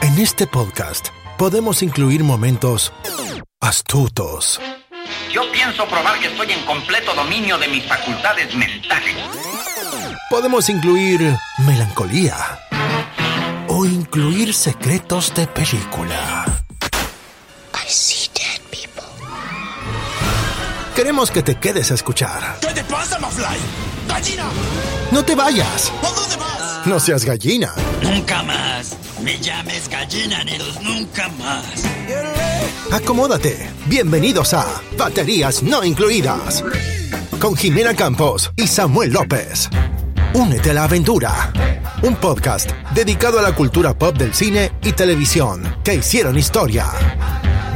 En este podcast podemos incluir momentos astutos, Yo pienso probar que estoy en completo dominio de mis facultades mentales. podemos incluir melancolía o incluir secretos de película. Dead people. Queremos que te quedes a escuchar. ¿Qué te pasa, Mafly? ¡Gallina! No te vayas. ¿A dónde vas? No seas gallina. Nunca más. Me llames gallina, Neros, nunca más. Acomódate. Bienvenidos a Baterías No Incluidas. Con Jimena Campos y Samuel López. Únete a la aventura. Un podcast dedicado a la cultura pop del cine y televisión que hicieron historia.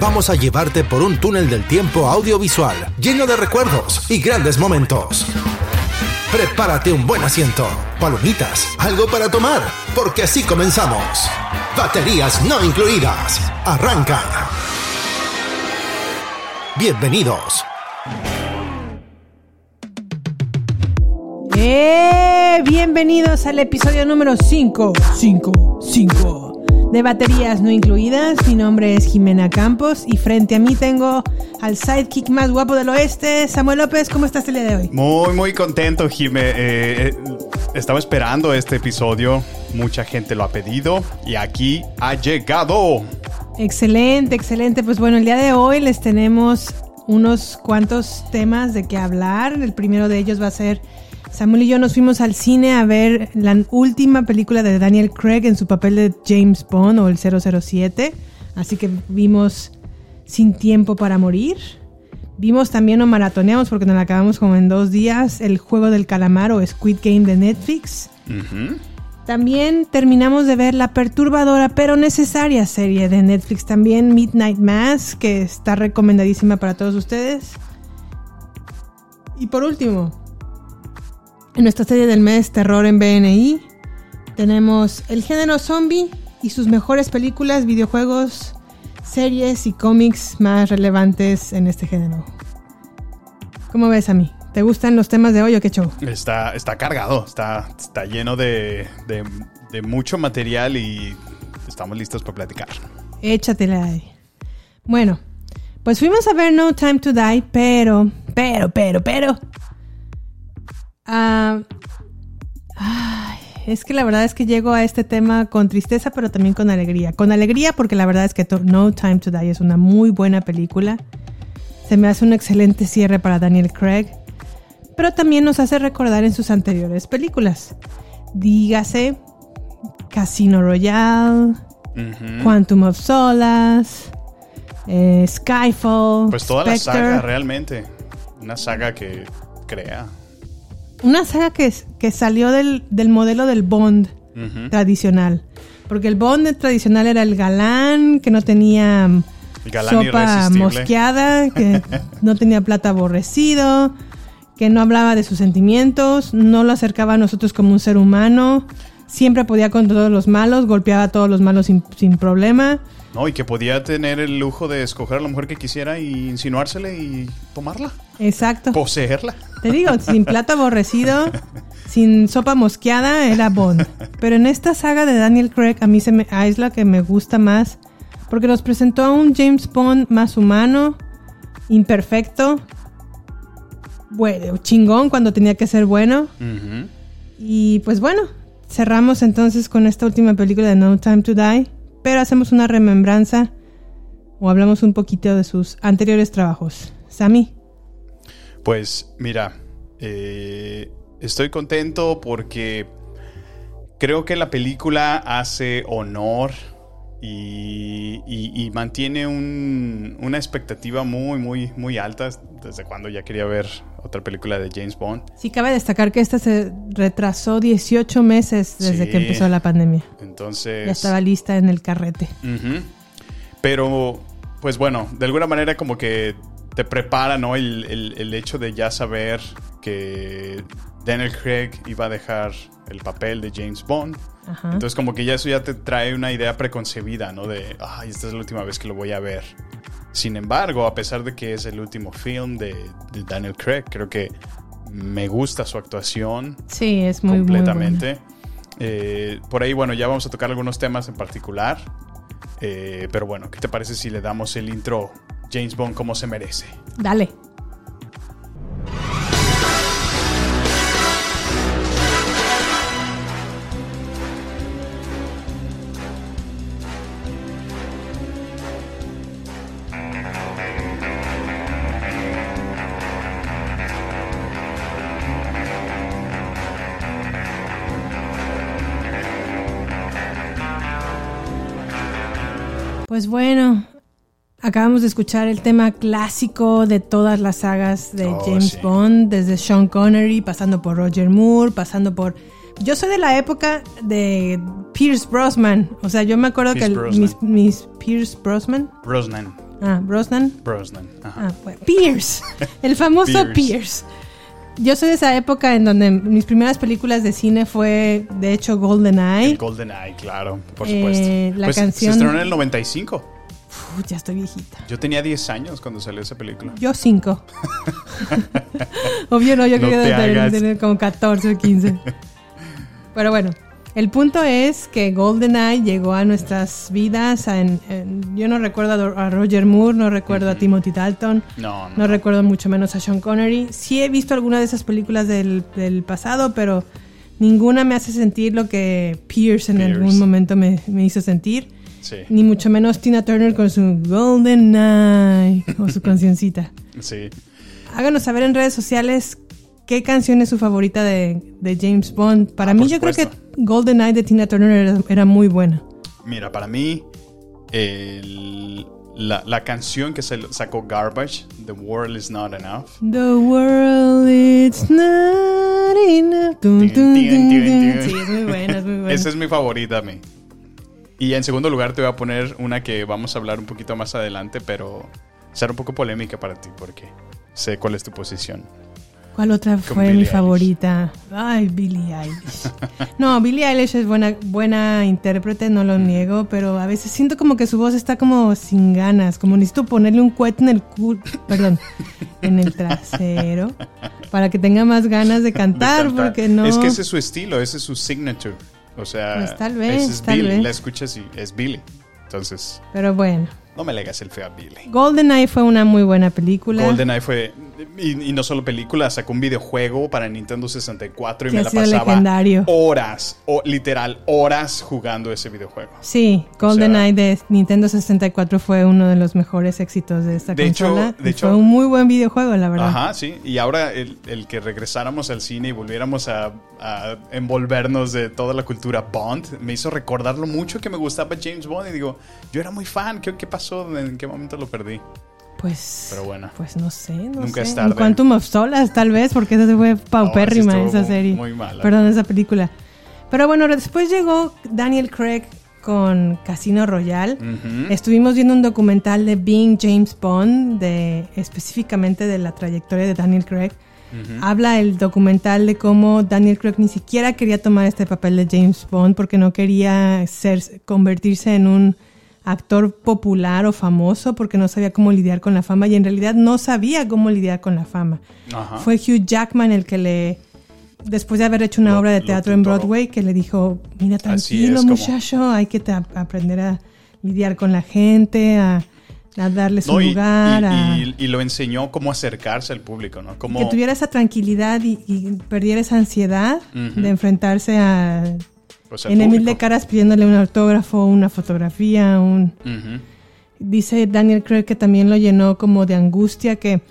Vamos a llevarte por un túnel del tiempo audiovisual lleno de recuerdos y grandes momentos. Prepárate un buen asiento, palomitas, algo para tomar, porque así comenzamos. Baterías no incluidas. Arranca. Bienvenidos. ¡Eh! Bienvenidos al episodio número 5, 5, 5 de Baterías No Incluidas. Mi nombre es Jimena Campos y frente a mí tengo al sidekick más guapo del oeste, Samuel López. ¿Cómo estás el día de hoy? Muy, muy contento, Jime. Eh, eh, estaba esperando este episodio. Mucha gente lo ha pedido y aquí ha llegado. Excelente, excelente. Pues bueno, el día de hoy les tenemos unos cuantos temas de qué hablar. El primero de ellos va a ser Samuel y yo nos fuimos al cine a ver la última película de Daniel Craig en su papel de James Bond o el 007. Así que vimos Sin Tiempo para Morir. Vimos también o maratoneamos porque nos la acabamos como en dos días el juego del calamar o Squid Game de Netflix. También terminamos de ver la perturbadora pero necesaria serie de Netflix también, Midnight Mass, que está recomendadísima para todos ustedes. Y por último, en nuestra serie del mes Terror en BNI, tenemos el género zombie y sus mejores películas, videojuegos, series y cómics más relevantes en este género. ¿Cómo ves a mí? ¿Te gustan los temas de hoy o qué show? Está, está cargado, está, está lleno de, de- de mucho material y estamos listos para platicar. Échatela ahí. Bueno, pues fuimos a ver No Time to Die, pero, pero, pero, pero. Ah, ay, es que la verdad es que llego a este tema con tristeza, pero también con alegría. Con alegría porque la verdad es que No Time to Die es una muy buena película. Se me hace un excelente cierre para Daniel Craig, pero también nos hace recordar en sus anteriores películas. Dígase Casino Royale, Quantum of Solace, eh, Skyfall, Pues toda la saga realmente. Una saga que crea. Una saga que, que salió del, del modelo del Bond tradicional. Porque el Bond tradicional era el galán, que no tenía mm, sopa mosqueada, que no tenía plata aborrecido, que no hablaba de sus sentimientos, no lo acercaba a nosotros como un ser humano, siempre podía con todos los malos, golpeaba a todos los malos sin, sin problema. No, y que podía tener el lujo de escoger a la mujer que quisiera y insinuársele y tomarla. Exacto. Poseerla. Te digo, sin plato aborrecido, sin sopa mosqueada, era Bond. Pero en esta saga de Daniel Craig, a mí se me, ah, es la que me gusta más, porque nos presentó a un James Bond más humano, imperfecto, bueno, chingón cuando tenía que ser bueno. Y pues bueno, cerramos entonces con esta última película de No Time to Die, pero hacemos una remembranza o hablamos un poquito de sus anteriores trabajos. Sammy. Pues mira, eh, estoy contento porque creo que la película hace honor y, mantiene un- una expectativa muy, muy, muy alta desde cuando ya quería ver otra película de James Bond. Sí, cabe destacar que esta se retrasó 18 meses desde Sí. que empezó la pandemia. Entonces... Ya estaba lista en el carrete. Pero, pues bueno, de alguna manera como que te prepara, ¿no? El, el- el hecho de ya saber que Daniel Craig iba a dejar el papel de James Bond. Ajá. Entonces como que ya eso ya te trae una idea preconcebida, ¿no? De, ay, esta es la última vez que lo voy a ver. Sin embargo, a pesar de que es el último film de, de Daniel Craig, creo que me gusta su actuación Sí, es muy, muy completamente. Eh, por ahí, bueno, ya vamos a tocar algunos temas en particular. Eh, pero bueno, ¿qué te parece si le damos el intro James Bond como se merece? Dale. Acabamos de escuchar el tema clásico de todas las sagas de Oh, James sí. Bond, desde Sean Connery, pasando por Roger Moore, pasando por... Yo soy de la época de Pierce Brosnan, o sea, yo me acuerdo Pierce que el- mis, mis Pierce Brosnan, Brosnan. ah, Brosnan, Brosnan. Ajá. Ah, bueno, Pierce, el famoso Pierce. Pierce. Yo soy de esa época en donde mis primeras películas de cine fue, de hecho, GoldenEye. El Golden Eye, claro, por Eh, supuesto. la Pues, canción- Se estrenó en el 95. Uf, ya estoy viejita. Yo tenía 10 años cuando salió esa película. Yo cinco. Obvio no, yo No creo que tener como 14 o 15. Pero bueno, el punto es que GoldenEye llegó a nuestras vidas. en- en- yo no recuerdo a Roger Moore, no recuerdo a Timothy Dalton. No, no. No recuerdo mucho menos a Sean Connery. Sí he visto algunas de esas películas del, del pasado, pero ninguna me hace sentir lo que Pierce en Pierce. algún momento me, me hizo sentir. Sí, Ni mucho menos Tina Turner con su Golden Eye o su cancioncita. sí. Háganos saber en redes sociales qué canción es su favorita de, de James Bond. Para Ah, mí yo creo que. Golden Eye de Tina Turner era, era muy buena. Mira, para mí, el- la, la canción que se sacó Garbage, The World Is Not Enough. The world is not enough. Sí, es muy buena, es muy buena. Esa es mi favorita a mí. Y en segundo lugar te voy a poner una que vamos a hablar un poquito más adelante, pero será un poco polémica para ti porque sé cuál es tu posición. ¿Cuál otra fue Billie mi Eilish. favorita? Ay, Billie Eilish. No, Billie Eilish es buena, buena intérprete, no lo niego, pero a veces siento como que su voz está como sin ganas, como necesito ponerle un cohete en el culo, perdón, en el trasero, para que tenga más ganas de cantar, De cantar. porque no... Es que ese es su estilo, ese es su signature. O sea, Pues tal vez, es tal Billy. vez. La escuchas y es Billy. Entonces, Pero bueno, no me le hagas el feo a Billy. GoldenEye fue una muy buena película. GoldenEye fue. Y, y no solo película, sacó un videojuego para Nintendo 64 y Que me la pasaba legendario. horas, o literal, horas jugando ese videojuego. Sí, GoldenEye de Nintendo 64 fue uno de los mejores éxitos de esta De hecho- consola. de y hecho- fue un muy buen videojuego, la verdad. Ajá, sí. Y ahora el, el que regresáramos al cine y volviéramos a, a envolvernos de toda la cultura Bond me hizo recordar lo mucho que me gustaba James Bond. Y digo, yo era muy fan. ¿Qué, qué pasó? ¿En qué momento lo perdí? Pues, Pero bueno. pues no sé, no Nunca sé. es tarde. En Quantum of Solace, tal vez, porque esa fue paupérrima estuvo esa serie. muy mala. Perdón, esa película. Pero bueno, después llegó Daniel Craig con Casino Royale. Ujú. Estuvimos viendo un documental de Being James Bond, de, específicamente de la trayectoria de Daniel Craig. Habla el documental de cómo Daniel Craig ni siquiera quería tomar este papel de James Bond porque no quería ser, convertirse en un actor popular o famoso porque no sabía cómo lidiar con la fama y en realidad no sabía cómo lidiar con la fama. Ajá. Fue Hugh Jackman el que le, después de haber hecho una Lo- obra de teatro en. Broadway, que le dijo, mira, tranquilo como- muchacho, hay que aprender a lidiar con la gente, a, a darle su No, y, lugar, y- a y- y lo enseñó cómo acercarse al público, ¿no? Cómo, que tuviera esa tranquilidad y, perdiera esa ansiedad Ujú. de enfrentarse a pues, en mil de caras pidiéndole un autógrafo, una fotografía, un Ujú. dice Daniel Craig que también lo llenó como de angustia que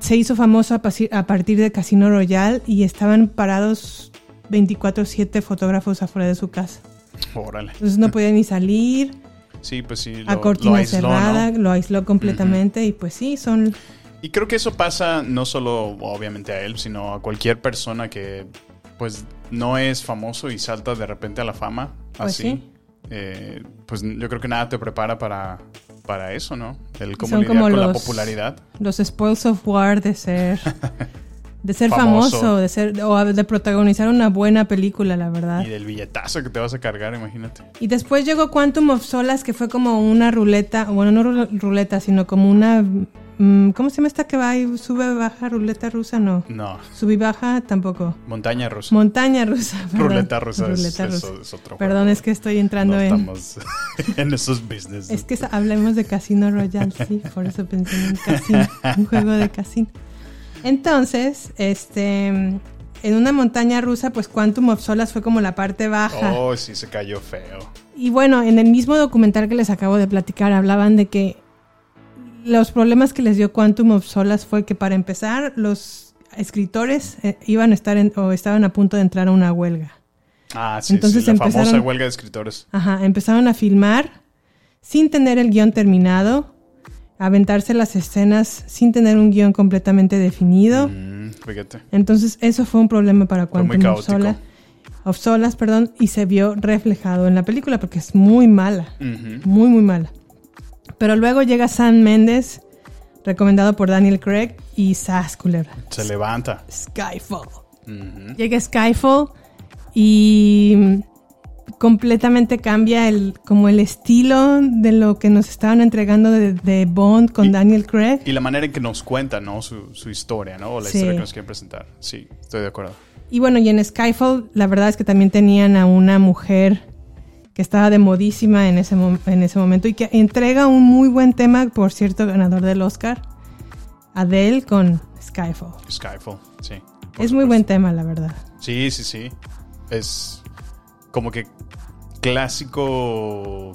se hizo famoso a, a partir de Casino Royale y estaban parados 24/7 fotógrafos afuera de su casa. Órale. Entonces no podía ni salir Sí, pues sí. a lo- cortina lo aisló, cerrada, ¿no? lo aisló completamente y pues sí, son Y creo que eso pasa no solo, obviamente, a él, sino a cualquier persona que, pues, no es famoso y salta de repente a la fama. Pues así. sí. Eh, pues yo creo que nada te prepara para, para eso, ¿no? El cómo Son lidiar como con la popularidad. los spoils of war de ser de ser Famoso. famoso, de ser o de protagonizar una buena película, la verdad. Y del billetazo que te vas a cargar, imagínate. Y después llegó Quantum of Solace, que fue como una ruleta, bueno, no ru- ruleta, sino como una mm, ¿cómo se llama esta que va y sube, baja, ruleta rusa? No. No, Sube baja tampoco. montaña rusa. Montaña rusa. perdón. Ruleta rusa es- Ruleta eso rusa. es otro Perdón, juego. es que estoy entrando no en... estamos en esos business. Es que hablemos de Casino Royale, sí, por eso pensé en un casino, un juego de casino. Entonces, este, en una montaña rusa, pues Quantum of Solace fue como la parte baja. Oh, sí, se cayó feo. Y bueno, en el mismo documental que les acabo de platicar, hablaban de que los problemas que les dio Quantum of Solace fue que para empezar, los escritores eh, iban a estar en- o estaban a punto de entrar a una huelga. Ah, sí, Entonces sí, la famosa huelga de escritores. Ajá, empezaron a filmar sin tener el guion terminado, aventarse las escenas sin tener un guion completamente definido. Mm, fíjate. Entonces eso fue un problema para Quantum of. Sola- of Solace, perdón, y se vio reflejado en la película porque es muy mala, muy muy mala. Pero luego llega Sam Mendes, recomendado por Daniel Craig y Sass Culebra. Se levanta. Skyfall. Llega Skyfall y completamente cambia el como el estilo de lo que nos estaban entregando de, de Bond con Y- Daniel Craig. Y la manera en que nos cuenta, ¿no? Su, su historia, ¿no? O la Sí. historia que nos quieren presentar. Sí, estoy de acuerdo. Y bueno, y en Skyfall la verdad es que también tenían a una mujer que estaba de modísima en ese, en ese momento y que entrega un muy buen tema, por cierto, ganador del Oscar, Adele con Skyfall. Skyfall, sí. Es muy buen tema, la verdad. Sí, sí, sí. Es como que clásico.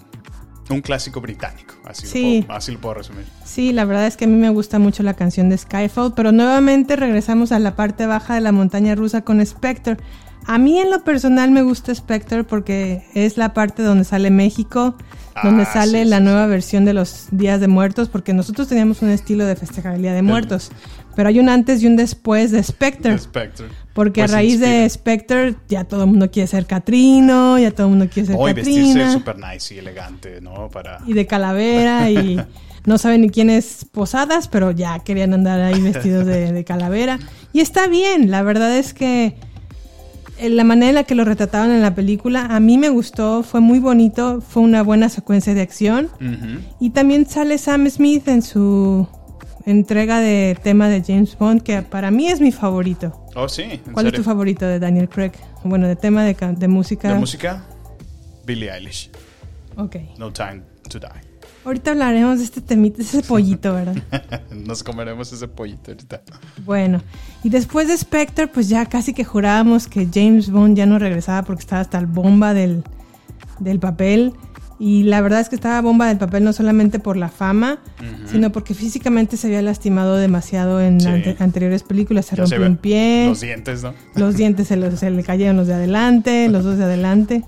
Un clásico británico. Así, Sí. lo, puedo, así lo puedo resumir. Sí, la verdad es que a mí me gusta mucho la canción de Skyfall, pero nuevamente regresamos a la parte baja de la montaña rusa con Spectre. A mí en lo personal me gusta Spectre porque es la parte donde sale México, donde Ah, sale sí, la sí, nueva versión de los Días de Muertos, porque nosotros teníamos un estilo de festejar el Día de Muertos, pero hay un antes y un después de Spectre. Spectre. Porque Pues a raíz de. Spectre ya todo el mundo quiere ser Catrino, ya todo el mundo quiere ser O y vestirse super nice y elegante, ¿no? Para. y de calavera y no saben ni quién es Posadas, pero ya querían andar ahí vestidos de, de calavera. Y está bien, la verdad es que eh, la manera en la que lo retrataban en la película a mí me gustó, fue muy bonito, fue una buena secuencia de acción. Y también sale Sam Smith en su entrega de tema de James Bond, que para mí es mi favorito. Oh, sí. ¿en ¿Cuál es tu favorito de Daniel Craig? Bueno, de tema de, de música. ¿De música? Billie Eilish. Ok. No Time to Die. Ahorita hablaremos de este temita, ese pollito, ¿verdad? Nos comeremos ese pollito ahorita. Bueno, y después de Spectre, pues ya casi que jurábamos que James Bond ya no regresaba porque estaba hasta el bomba del, del papel. Y la verdad es que estaba bomba del papel no solamente por la fama, sino porque físicamente se había lastimado demasiado en Sí. ante- anteriores películas. Se Ya se rompió un pie, Los dientes, ¿no? los dientes se, los- se le cayeron los de adelante, los dos de adelante,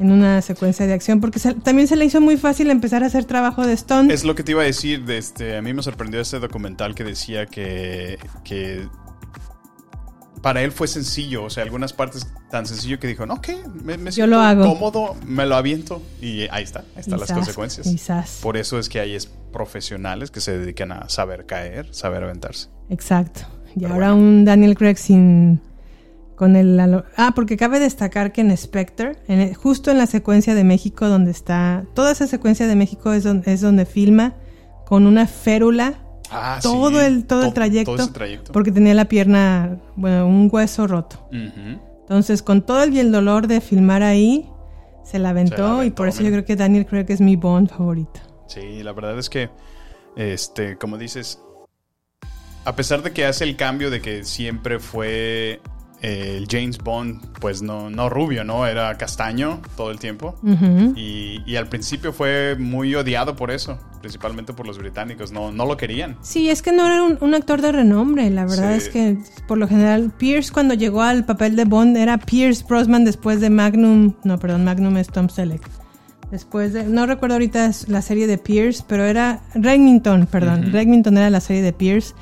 en una secuencia de acción. Porque se- también se le hizo muy fácil empezar a hacer trabajo de stunt. Es lo que te iba a decir. De este, a mí me sorprendió ese documental que decía que, que para él fue sencillo. O sea, algunas partes tan sencillo que dijo, no, ok, me, me siento lo hago. cómodo, me lo aviento. Y ahí está, ahí están las consecuencias. quizás. Por eso es que hay es- profesionales que se dedican a saber caer, saber aventarse. Exacto. Y Pero ahora bueno. un Daniel Craig sin. Con el. Ah, porque cabe destacar que en Spectre, en el- justo en la secuencia de México, donde está. Toda esa secuencia de México es donde, es donde filma con una férula Ah, todo, sí, el, todo, el to- trayecto. Todo ese trayecto. Porque tenía la pierna. Bueno, un hueso roto. Entonces, con todo el, el dolor de filmar ahí, se la aventó. Se la y por eso mira. yo creo que Daniel Craig es mi Bond favorito. Sí, la verdad es que, este, como dices, a pesar de que hace el cambio de que siempre fue el James Bond, pues no, no rubio, ¿no? Era castaño todo el tiempo. Y, y al principio fue muy odiado por eso, principalmente por los británicos, no, no lo querían. Sí, es que no era un, un actor de renombre. La verdad Sí. es que, por lo general, Pierce cuando llegó al papel de Bond era Pierce Brosnan después de Magnum. No, perdón, Magnum es Tom Selleck. Después de. No recuerdo ahorita la serie de Pierce, pero era. Remington, perdón. Remington era la serie de Pierce.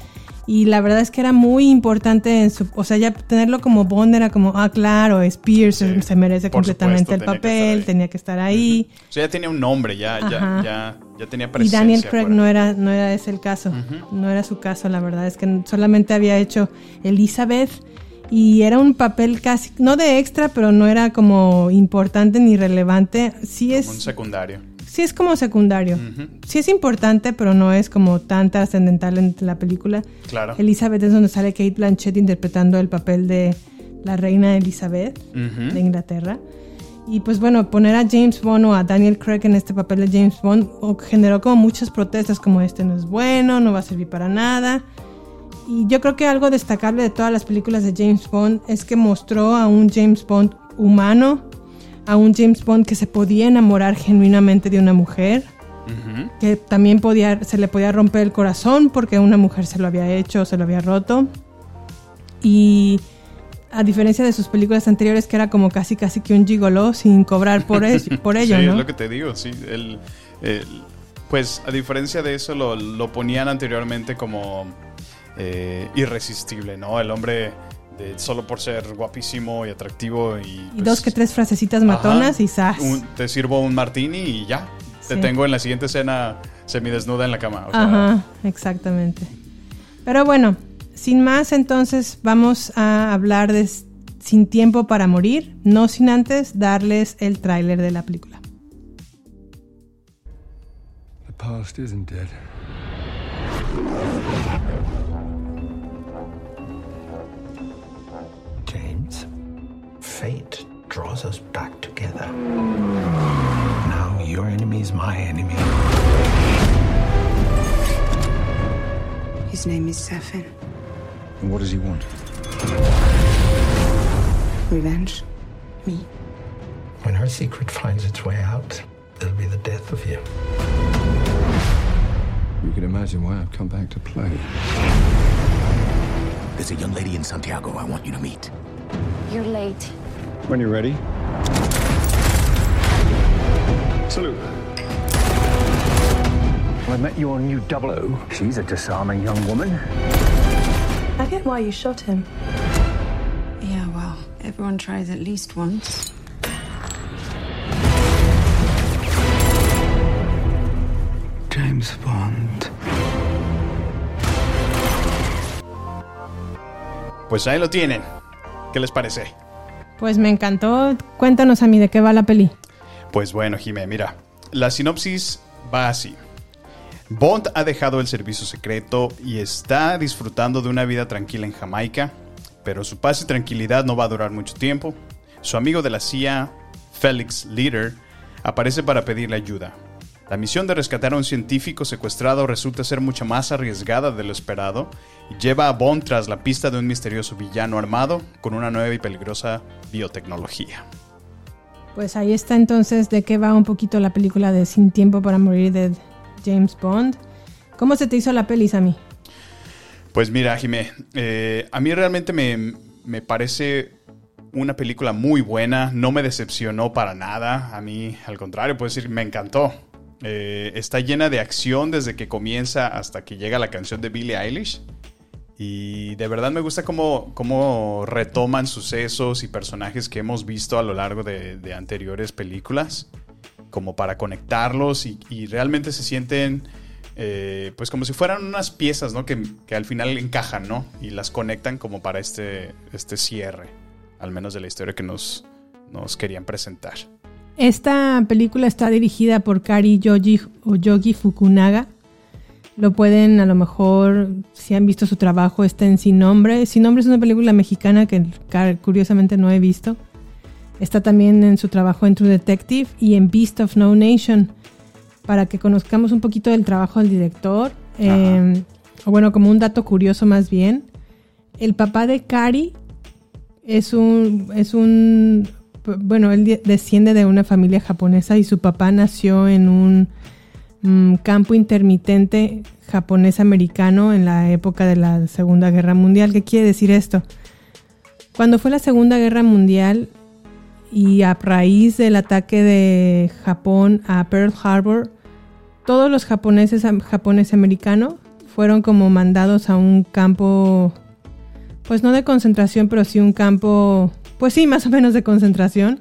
Y la verdad es que era muy importante en su. O sea, ya tenerlo como Bond era como, ah, claro, es Pierce, Sí, se merece completamente supuesto, el que papel, tenía que estar ahí. O sea, ya tenía un nombre, ya, ya, ya, ya tenía Y presencia. Daniel Craig no era, no era ese el caso. No era su caso, la verdad. Es que solamente había hecho Elizabeth y era un papel casi, no de extra, pero no era como importante ni relevante. Sí Como un es, secundario. Sí es como secundario. Sí es importante, pero no es como tan trascendental en la película. Claro. Elizabeth es donde sale Kate Blanchett interpretando el papel de la reina Elizabeth Ujú. de Inglaterra. Y pues bueno, poner a James Bond o a Daniel Craig en este papel de James Bond generó como muchas protestas como este no es bueno, no va a servir para nada. Y yo creo que algo destacable de todas las películas de James Bond es que mostró a un James Bond humano, a un James Bond que se podía enamorar genuinamente de una mujer, que también podía, se le podía romper el corazón porque una mujer se lo había hecho, se lo había roto. Y a diferencia de sus películas anteriores, que era como casi casi que un gigoló sin cobrar por, ello- por ello, sí, ¿no? es lo que te digo, sí. El, el- pues a diferencia de eso, lo, lo ponían anteriormente como eh, irresistible, ¿no? El hombre de, solo por ser guapísimo y atractivo y... Y pues, dos que tres frasecitas matonas ajá, y ¡zas! un- te sirvo un martini y ya. Te Sí. tengo en la siguiente escena semidesnuda en la cama. o sea, Ajá, exactamente. Pero bueno, sin más, entonces vamos a hablar de Sin tiempo para morir, no sin antes darles el tráiler de la película. The past isn't dead. Fate draws us back together. Now your enemy is my enemy. His name is Safin. And what does he want? Revenge. Me. When her secret finds its way out, it'll be the death of you. You can imagine why I've come back to play. There's a young lady in Santiago I want you to meet. You're late. When you're ready. Salute. I met your new double O. She's a disarming young woman. I get why you shot him. Yeah, well, everyone tries at least once. James Bond. Pues ahí lo tienen. ¿Qué les parece? Pues me encantó. Cuéntanos a mí de qué va la peli. Pues bueno, Jimé, mira. La sinopsis va así. Bond ha dejado el servicio secreto y está disfrutando de una vida tranquila en Jamaica, pero su paz y tranquilidad no va a durar mucho tiempo. Su amigo de la CIA, Felix Leader, aparece para pedirle ayuda. La misión de rescatar a un científico secuestrado resulta ser mucho más arriesgada de lo esperado y lleva a Bond tras la pista de un misterioso villano armado con una nueva y peligrosa biotecnología. Pues ahí está entonces de qué va un poquito la película de Sin tiempo para morir de James Bond. ¿Cómo se te hizo la peli, Sammy? Pues mira, Jimé, eh, a mí realmente me, me parece una película muy buena, no me decepcionó para nada, a mí al contrario, puedo decir, me encantó. Eh, está llena de acción desde que comienza hasta que llega la canción de Billie Eilish. Y de verdad me gusta cómo, cómo retoman sucesos y personajes que hemos visto a lo largo de, de anteriores películas, como para conectarlos y, y realmente se sienten eh, pues como si fueran unas piezas, ¿no? Que, que al final encajan, ¿no? Y las conectan como para este, este cierre, al menos de la historia que nos, nos querían presentar. Esta película está dirigida por Kari Yogi o Yogi Fukunaga. Lo pueden, a lo mejor, si han visto su trabajo, está en Sin Nombre. Sin Nombre es una película mexicana que curiosamente no he visto. Está también en su trabajo en True Detective y en Beast of No Nation, para que conozcamos un poquito del trabajo del director. Eh, o bueno, como un dato curioso más bien. El papá de Kari es un, es un, bueno, él de- desciende de una familia japonesa y su papá nació en un mm, campo intermitente japonés-americano en la época de la Segunda Guerra Mundial. ¿Qué quiere decir esto? Cuando fue la Segunda Guerra Mundial y a raíz del ataque de Japón a Pearl Harbor, todos los japoneses japonés americanos fueron como mandados a un campo pues no de concentración, pero sí un campo, pues sí, más o menos de concentración,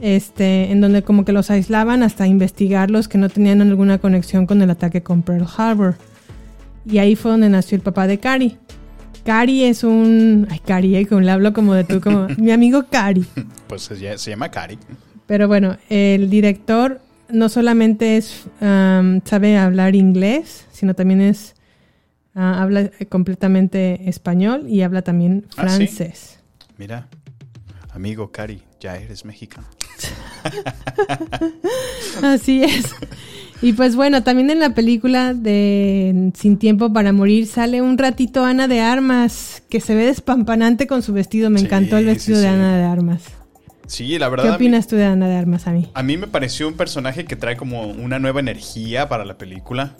este, en donde como que los aislaban hasta investigarlos que no tenían alguna conexión con el ataque con Pearl Harbor. Y ahí fue donde nació el papá de Cari. Cari es un, ay Cari, eh, como le hablo como de tú, como mi amigo Cari. Pues se, ll- se llama Kari. Pero bueno, el director no solamente es um, sabe hablar inglés, sino también es ah, habla completamente español y habla también Ah, ¿sí? francés. Mira, amigo Cari, ya eres mexicano. Así es. Y pues bueno, también en la película de Sin tiempo para morir sale un ratito Ana de Armas, que se ve despampanante con su vestido. Me Sí, encantó el vestido sí, de sí. Ana de Armas. Sí, la verdad. ¿Qué mí- opinas tú de Ana de Armas a mí? A mí me pareció un personaje que trae como una nueva energía para la película.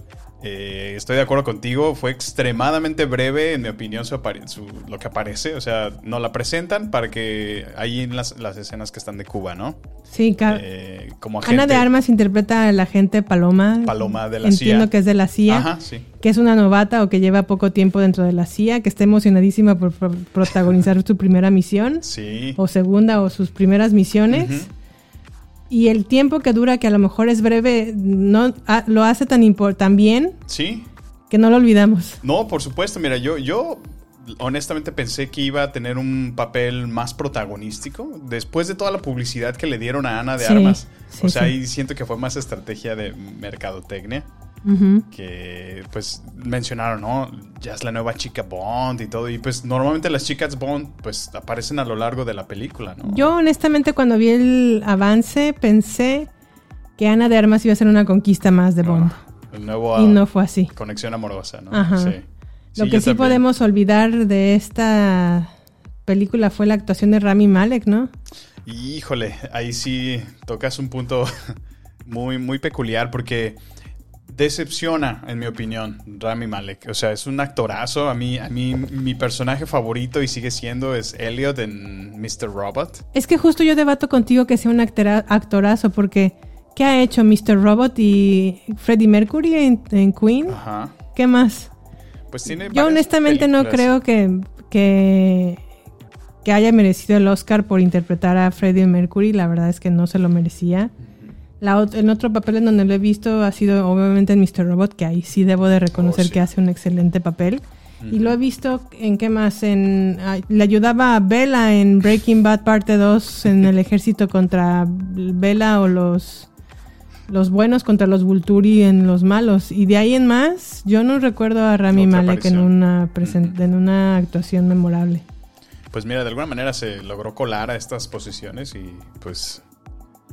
Eh, estoy de acuerdo contigo, fue extremadamente breve, en mi opinión, su su- lo que aparece. O sea, no la presentan para que ahí en las, las escenas que están de Cuba, ¿no? Sí, ca- Eh, como agente. Ana de Armas interpreta a la agente Paloma. Paloma de la Entiendo CIA. que es de la CIA. Ajá, sí. Que es una novata o que lleva poco tiempo dentro de la CIA, que está emocionadísima por pro- protagonizar su primera misión. Sí. O segunda o sus primeras misiones. Ujú. Y el tiempo que dura, que a lo mejor es breve, no ah, lo hace tan, tan bien Sí. que no lo olvidamos. No, por supuesto. Mira, yo, yo honestamente pensé que iba a tener un papel más protagonístico después de toda la publicidad que le dieron a Ana de Sí, Armas. sí, o sea, sí. ahí siento que fue más estrategia de mercadotecnia. Que pues mencionaron, ¿no? Ya es la nueva chica Bond y todo. Y pues normalmente las chicas Bond pues aparecen a lo largo de la película, ¿no? Yo honestamente cuando vi el avance pensé que Ana de Armas iba a ser una conquista más de Bond. El nuevo y no fue así. conexión amorosa, ¿no? Ajá. Sí. Lo Sí, que sí también. podemos olvidar de esta película fue la actuación de Rami Malek, ¿no? Híjole, ahí sí tocas un punto muy, muy peculiar porque decepciona, en mi opinión, Rami Malek. O sea, es un actorazo. A mí, a mí mi personaje favorito y sigue siendo es Elliot en Mr. Robot. Es que justo yo debato contigo que sea un actorazo porque ¿qué ha hecho Mr. Robot y Freddie Mercury en, en Queen? Ajá. ¿Qué más? Pues tiene Yo honestamente no creo que, que, que haya merecido el Oscar por interpretar a Freddie Mercury. La verdad es que no se lo merecía. La ot- en otro papel en donde lo he visto ha sido obviamente en Mr. Robot, que ahí sí debo de reconocer Oh, sí. que hace un excelente papel. Y lo he visto en qué más, en ah, le ayudaba a Bella en Breaking Bad parte 2 en el ejército contra Bella o los los buenos contra los Vulturi en los malos. Y de ahí en más, yo no recuerdo a Rami Malek en una, presen- en una actuación memorable. Pues mira, de alguna manera se logró colar a estas posiciones y pues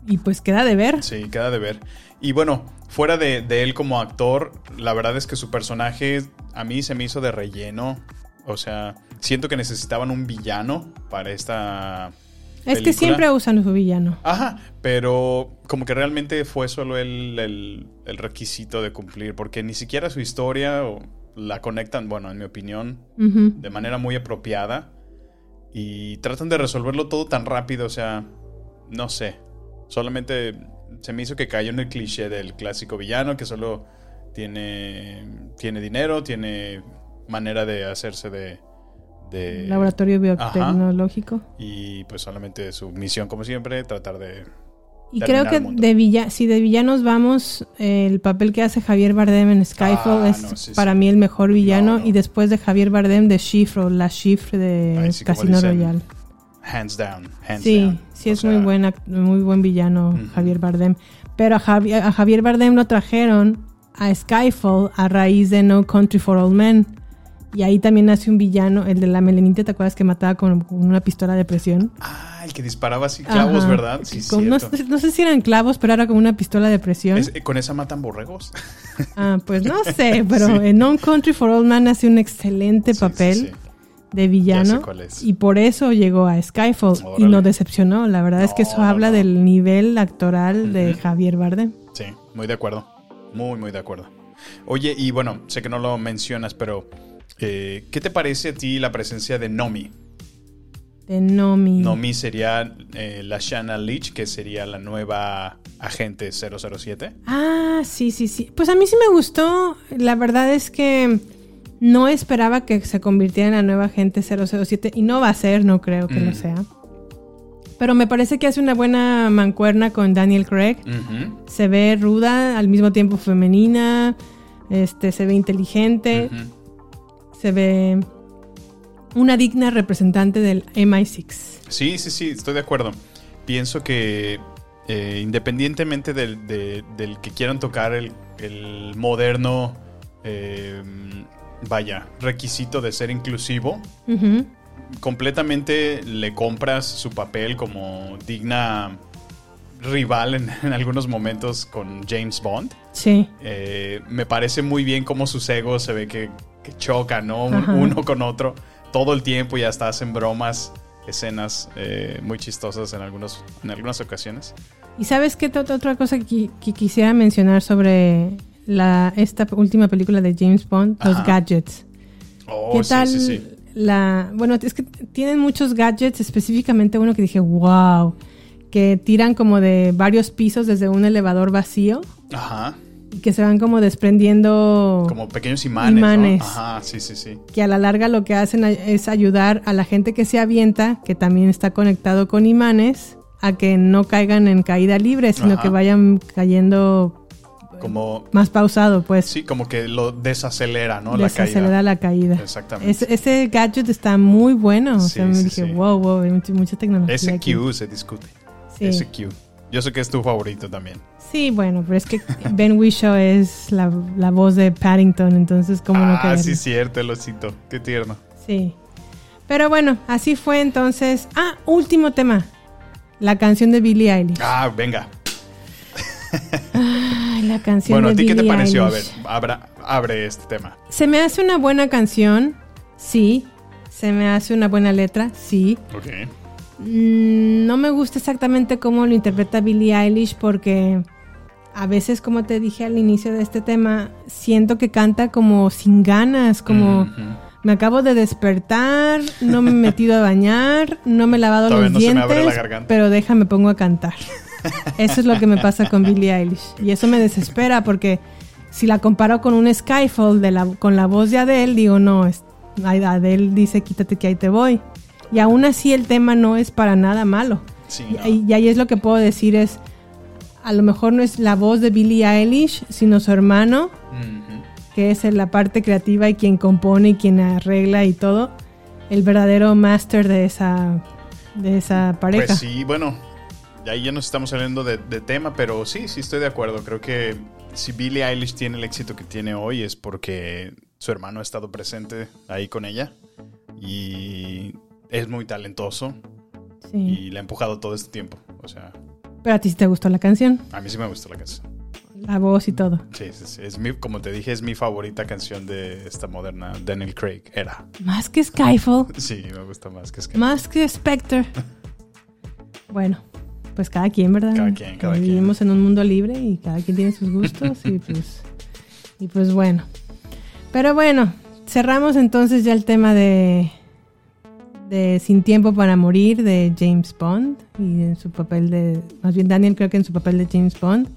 Y pues queda de ver. Sí, queda de ver. Y bueno, fuera de, de él como actor, la verdad es que su personaje a mí se me hizo de relleno. O sea, siento que necesitaban un villano para esta. Es que siempre usan su villano. Ajá, pero como que realmente fue solo el, el- el requisito de cumplir, porque ni siquiera su historia o la conectan, bueno, en mi opinión, de manera muy apropiada. Y tratan de resolverlo todo tan rápido, o sea, no sé. Solamente se me hizo que cayó en el cliché del clásico villano que solo tiene, tiene dinero, tiene manera de hacerse de... de- Laboratorio Ajá. biotecnológico. Y pues solamente su misión, como siempre, tratar de... Y creo que de villa, si de villanos vamos, eh, el papel que hace Javier Bardem en Skyfall Ah, es no, sí, para sí. mí el mejor villano. No, no. Y después de Javier Bardem de Chiffre o La Chiffre de Ahí sí, Casino Royale. Hands down. Hands Sí, down. Sí O es sea, muy buen muy buen villano Javier Bardem. Pero a Javier, a Javier Bardem lo trajeron a Skyfall a raíz de No Country for Old Men. Y ahí también hace un villano, el de la melenita, ¿te acuerdas que mataba con, con una pistola de presión? Ah, el que disparaba así clavos, Ajá. ¿verdad? Sí, Con- no, no sé si eran clavos, pero era como una pistola de presión. Es- ¿Con esa matan borregos? Ah, pues no sé, pero Sí. en No Country for Old Men hace un excelente Sí, papel. De villano. Ya sé cuál es. Y por eso llegó a Skyfall y no decepcionó. La verdad es que eso No, habla no. del nivel actoral de. Javier Bardem. Sí, muy de acuerdo. Muy, muy de acuerdo. Oye, y bueno, sé que no lo mencionas, pero eh, ¿qué te parece a ti la presencia de Nomi? De Nomi. Nomi sería eh, la Shanna Leach, que sería la nueva agente 007. Ah, sí, sí, sí. Pues a mí sí me gustó. La verdad es que no esperaba que se convirtiera en la nueva agente 007 y no va a ser, no creo que Mm. lo sea. Pero me parece que hace una buena mancuerna con Daniel Craig. Se ve ruda, al mismo tiempo femenina, este, se ve inteligente, se ve una digna representante del MI6. Sí, sí, sí, estoy de acuerdo. Pienso que eh, independientemente del, de- del que quieran tocar el, el moderno, eh, vaya, requisito de ser inclusivo, completamente le compras su papel como digna rival en, en algunos momentos con James Bond. Sí. Eh, me parece muy bien cómo sus egos se ve que, que chocan, ¿no? Ajá. uno con otro todo el tiempo y hasta hacen bromas, escenas eh, muy chistosas en, algunos, en algunas ocasiones. ¿Y sabes qué Ot- otra cosa que, que quisiera mencionar sobre la, esta última película de James Bond? Los gadgets. Oh, ¿Qué tal sí, sí. la... Bueno, es que tienen muchos gadgets, específicamente uno que dije, wow, que tiran como de varios pisos desde un elevador vacío Ajá. y que se van como desprendiendo... Como pequeños imanes, Imanes. ¿no? Ajá, sí, sí, sí. que a la larga lo que hacen es ayudar a la gente que se avienta, que también está conectado con imanes, a que no caigan en caída libre, sino Ajá. que vayan cayendo Como, más pausado, pues. sí, como que lo desacelera, ¿no? desacelera la la caída. Exactamente. Ese, ese gadget está muy bueno. o Sí, sea, me sí, dije, sí. wow, wow, hay mucha, mucha tecnología. Ese aquí". Q se discute. Sí. Ese Q. Yo sé que es tu favorito también. Sí, bueno, pero es que Ben Whishaw es la, la voz de Paddington, entonces, ¿cómo no ah, sí, cierto, el osito. Qué tierno. Sí. Pero bueno, así fue entonces. Ah, último tema. La canción de Billie Eilish. Ah, venga. La canción Bueno, de ¿a ti qué te pareció? A ver, abra- abre este tema. Se me hace una buena canción, sí. Se me hace una buena letra, sí. Ok. Mm, no me gusta exactamente cómo lo interpreta Billie Eilish porque a veces, como te dije al inicio de este tema, siento que canta como sin ganas, como me acabo de despertar, no me he metido a bañar, no me he lavado Todavía los no dientes, pero déjame pongo a cantar. Eso es lo que me pasa con Billie Eilish y eso me desespera porque si la comparo con un Skyfall de la, con la voz de Adele, digo, no, es, Adele dice quítate que ahí te voy. Y aún así el tema no es para nada malo. Sí, Y, no. y- y ahí es lo que puedo decir es, a lo mejor no es la voz de Billie Eilish, sino su hermano, que es la parte creativa y quien compone y quien arregla y todo, el verdadero máster de esa, de esa pareja. Pues sí, bueno, ahí ya nos estamos saliendo de, de tema, pero sí, sí estoy de acuerdo. Creo que si Billie Eilish tiene el éxito que tiene hoy es porque su hermano ha estado presente ahí con ella y es muy talentoso Sí. y le ha empujado todo este tiempo. O sea, Pero a ti sí te gustó la canción, a mí sí me gustó la canción. la voz y todo. Sí, sí, sí. Es mi, como te dije, es mi favorita canción de esta moderna Daniel Craig. Era. Más que Skyfall, Sí, me gusta más que Sky. más que Spectre. Bueno, pues cada quien, ¿verdad? Cada quien, cada quien. Vivimos en un mundo libre y cada quien tiene sus gustos y pues, y pues bueno. Pero bueno, cerramos entonces ya el tema de, de Sin Tiempo para Morir de James Bond y en su papel de, más bien Daniel creo que en su papel de James Bond.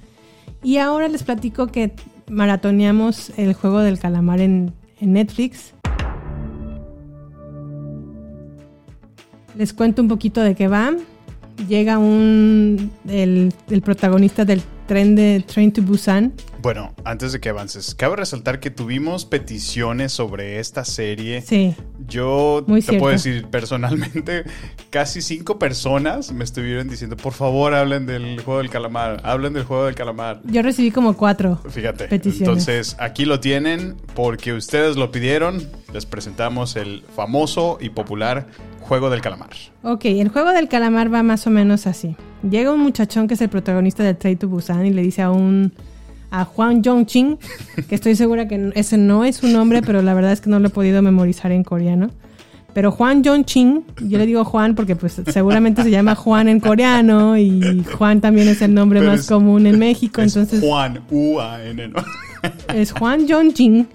Y ahora les platico que maratoneamos el juego del calamar en, en Netflix. Les cuento un poquito de qué va. Llega un el, el protagonista del tren de Train to Busan. Bueno, antes de que avances, cabe resaltar que tuvimos peticiones sobre esta serie. Sí. Yo Muy te puedo decir personalmente, casi cinco personas me estuvieron diciendo, por favor, hablen del juego del calamar, hablen del juego del calamar. Yo recibí como cuatro. Fíjate, Peticiones. entonces aquí lo tienen porque ustedes lo pidieron. Les presentamos el famoso y popular juego del calamar. Ok, el juego del calamar va más o menos así. Llega un muchachón que es el protagonista del Train to Busan y le dice a un a Juan Jong-ching, que estoy segura que ese no es su nombre, pero la verdad es que no lo he podido memorizar en coreano. Pero Juan Jong-ching, yo le digo Juan porque pues seguramente se llama Juan en coreano y Juan también es el nombre Pero más es- común en México, Es entonces Juan U-A-N, ¿no? es Juan Jong-jing.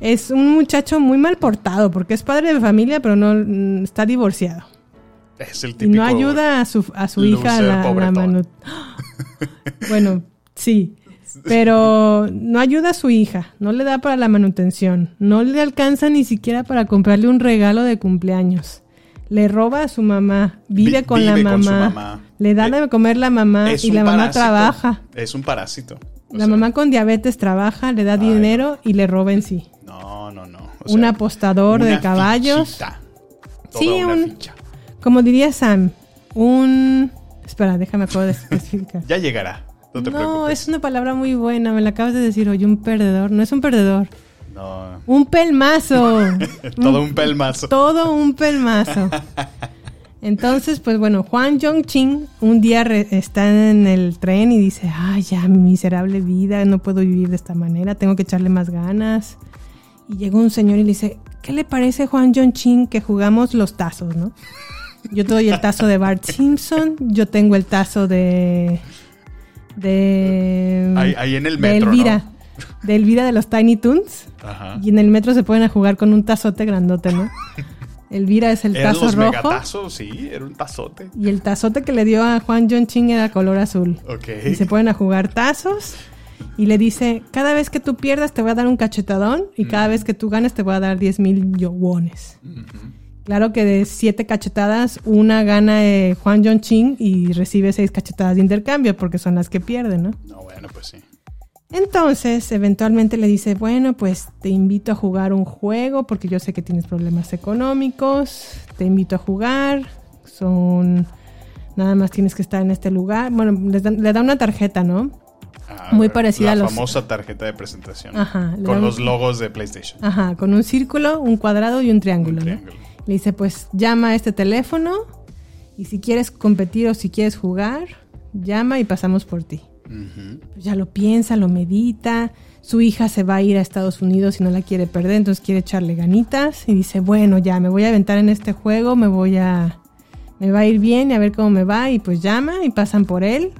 Es un muchacho muy mal portado porque es padre de familia, pero no mm, está divorciado. Es el Y típico. no ayuda a su, a su hija a la, a la manu- Bueno, sí. Pero no ayuda a su hija, no le da para la manutención, no le alcanza ni siquiera para comprarle un regalo de cumpleaños. Le roba a su mamá, vive, Vi- con, la mamá, con su mamá. le dan Eh, de comer la mamá Es y la mamá parásito. trabaja. Es un parásito. O La sea, mamá con diabetes trabaja, le da dinero y le roba en sí. No, no, no. O un sea, apostador de caballos. fichita. Toda Sí, una un- ficha. Como diría Sam, un Espera, déjame de especificar. Ya llegará. No te no, preocupes. es una palabra muy buena, me la acabas de decir. Oye, un perdedor. No es un perdedor. No. Un pelmazo. Todo un pelmazo. Todo un pelmazo. Entonces, pues bueno, Juan Jong-ching un día re- está en el tren y dice, ay, ya, mi miserable vida, no puedo vivir de esta manera, tengo que echarle más ganas. Y llega un señor y le dice, ¿qué le parece Juan Jong-ching que jugamos los tazos, no? Yo te doy el tazo de Bart Simpson, yo tengo el tazo de... de... Ahí- ahí en el de metro, Elvira. De Elvira de los Tiny Toons. Ajá. Y en el metro se pueden a jugar con un tazote grandote, ¿no? Elvira es el Eran tazo los rojo. megatazos, sí, era un tazote. Y el tazote que le dio a Juan John Ching era color azul. Ok. Y se pueden a jugar tazos. Y le dice, cada vez que tú pierdas te voy a dar un cachetadón. Y cada vez que tú ganes te voy a dar 10 mil wones. Claro que de siete cachetadas, una gana eh, Juan John Ching y recibe seis cachetadas de intercambio porque son las que pierden, ¿no? No, bueno, pues sí. Entonces, eventualmente le dice, bueno, pues te invito a jugar un juego porque yo sé que tienes problemas económicos, te invito a jugar, son, nada más tienes que estar en este lugar. Bueno, les dan- le da una tarjeta, ¿no? Ah, Muy parecida la a los... famosa tarjeta de presentación. Ajá, Con los logos de PlayStation. Ajá, con un círculo, un cuadrado y un triángulo. ¿no? triángulo. Le dice, pues llama a este teléfono y si quieres competir o si quieres jugar, llama y pasamos por ti. Pues ya lo piensa, lo medita. Su hija se va a ir a Estados Unidos y no la quiere perder, entonces quiere echarle ganitas y dice, bueno, ya me voy a aventar en este juego, me voy a... Me va a ir bien y a ver cómo me va y pues llama y pasan por él.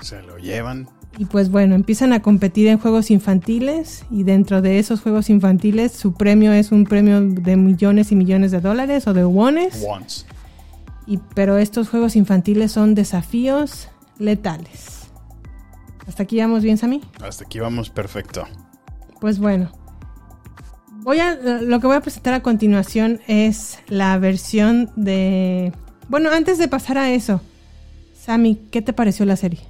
Se lo llevan. Y pues bueno, empiezan a competir en juegos infantiles y dentro de esos juegos infantiles su premio es un premio de millones y millones de dólares o de wones. Once. Y, pero estos juegos infantiles son desafíos letales. ¿Hasta aquí vamos bien, Sammy? Hasta aquí vamos perfecto. Pues bueno. Voy a, lo que voy a presentar a continuación es la versión de... Bueno, antes de pasar a eso, Sammy, ¿qué te pareció la serie?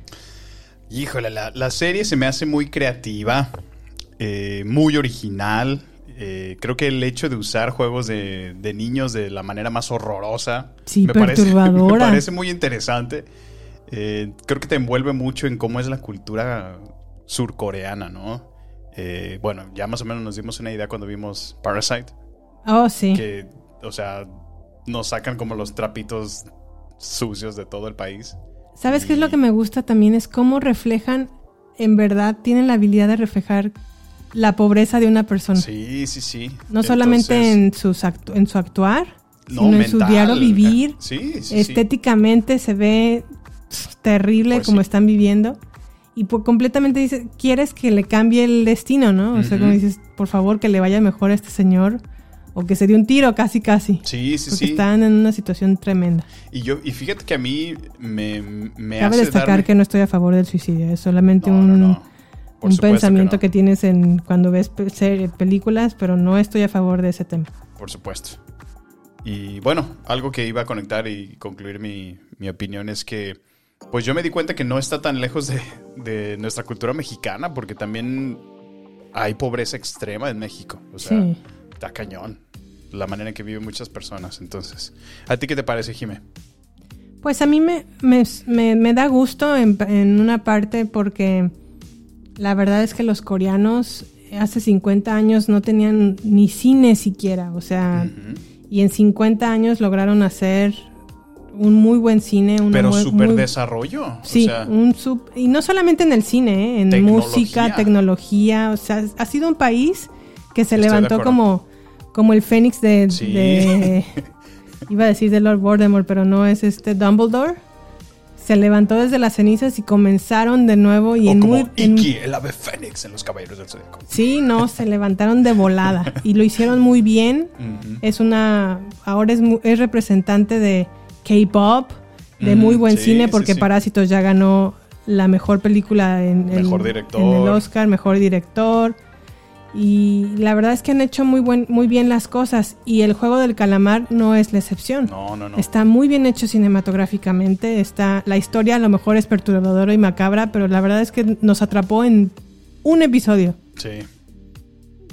Híjole, la, la serie se me hace muy creativa, eh, muy original. Eh, creo que el hecho de usar juegos de, de niños de la manera más horrorosa Sí, parece, perturbadora. me parece muy interesante. Eh, creo que te envuelve mucho en cómo es la cultura surcoreana, ¿no? Eh, bueno, ya más o menos nos dimos una idea cuando vimos Parasite. Oh, sí. Que, o sea, nos sacan como los trapitos sucios de todo el país. ¿Sabes qué es lo que me gusta también? Es cómo reflejan, en verdad, tienen la habilidad de reflejar la pobreza de una persona. Sí, sí, sí. No solamente en, sus actu- en su actuar, No, sino en su diario vivir. Sí, sí, sí. Estéticamente se ve terrible Pues como están viviendo. Y pues completamente dices, quieres que le cambie el destino, ¿no? O sea, como dices, por favor, que le vaya mejor a este señor. O que se dé un tiro casi, casi. Sí, sí, Porque sí. están en una situación tremenda. Y yo, y fíjate que a mí me, me Cabe hace destacar darme- que no estoy a favor del suicidio. Es solamente No, un, no. Un que pensamiento que, tienes en cuando ves películas, pero no estoy a favor de ese tema. Por supuesto. Y bueno, algo que iba a conectar y concluir mi, mi opinión es que, pues yo me di cuenta que no está tan lejos de, de nuestra cultura mexicana, porque también hay pobreza extrema en México. O sea, Sí. está cañón la manera en que viven muchas personas. Entonces, ¿a ti qué te parece, Jimé? Pues a mí me, me, me- me da gusto en, en una parte porque la verdad es que los coreanos hace 50 años no tenían ni cine siquiera, o sea, y en 50 años lograron hacer un muy buen cine, una Pero muy- súper muy- desarrollo. Sí, o sea, un sub- y no solamente en el cine, ¿eh? en Tecnología. música, tecnología, o sea, ha sido un país que se Estoy levantó como, como el fénix de, Sí. de- iba a decir de Lord Voldemort, pero no es este Dumbledore. Se levantó desde las cenizas y comenzaron de nuevo y o en como muy en- Iki, el ave fénix en los caballeros del zodiaco. Sí, no, se levantaron de volada y lo hicieron muy bien. Es una, ahora es, es representante de K-pop, de muy buen sí, cine porque sí. Parásitos ya ganó la mejor película director. en el Oscar, mejor director. Y la verdad es que han hecho muy, buen, muy bien las cosas y el juego del calamar no es la excepción. No, no, no. Está muy bien hecho cinematográficamente. Está, la historia a lo mejor es perturbadora y macabra, pero la verdad es que nos atrapó en un episodio. Sí.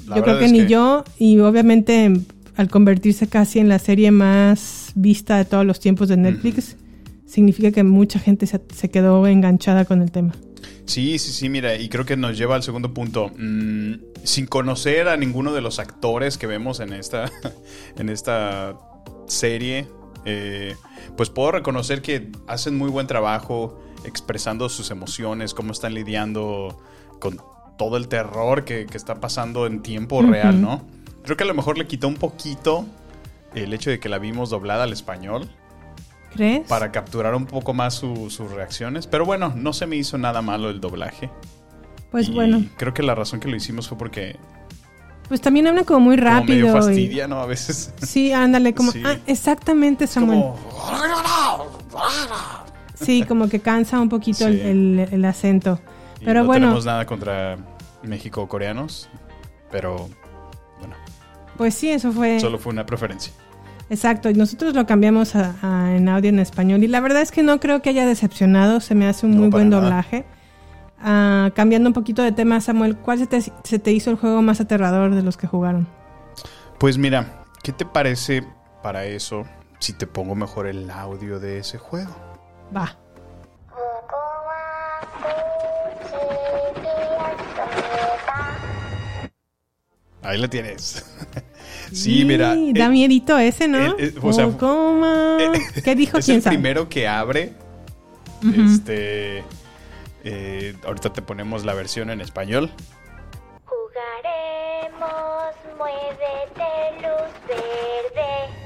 La yo creo que ni yo, y obviamente al convertirse casi en la serie más vista de todos los tiempos de Netflix, significa que mucha gente se, se quedó enganchada con el tema. Sí, sí, sí, mira, y creo que nos lleva al segundo punto. Mm, sin conocer a ninguno de los actores que vemos en esta, en esta serie, eh, pues puedo reconocer que hacen muy buen trabajo expresando sus emociones, cómo están lidiando con todo el terror que, que está pasando en tiempo real, ¿no? Creo que a lo mejor le quitó un poquito el hecho de que la vimos doblada al español ¿Crees? para capturar un poco más su- sus reacciones. Pero bueno, no se me hizo nada malo el doblaje. Pues Y bueno, Creo que la razón que lo hicimos fue porque pues también habla como muy como rápido. medio y- fastidia, ¿no? A veces. Sí, ándale, como... Sí. Ah, exactamente, Samuel. Como- Sí, como que cansa un poquito el, Sí. el- el acento. y Pero no bueno, tenemos nada contra México coreanos, pero pues sí, eso fue... solo fue una preferencia. Exacto, y nosotros lo cambiamos a- a- en audio en español y la verdad es que no creo que haya decepcionado, se me hace un No, muy buen nada. doblaje. Ah, cambiando un poquito de tema, Samuel, ¿cuál se te, se te hizo el juego más aterrador de los que jugaron? Pues mira, ¿qué te parece para eso si te pongo mejor el audio de ese juego? Va. Ahí la tienes. sí, mira. Da eh, miedito ese, ¿no? eh, eh, o sea, Oh, ¿cómo? ¿Qué dijo? es ¿Quién el sabe? primero que abre. Este. eh, ahorita te ponemos la versión en español. Jugaremos, muévete, luz verde.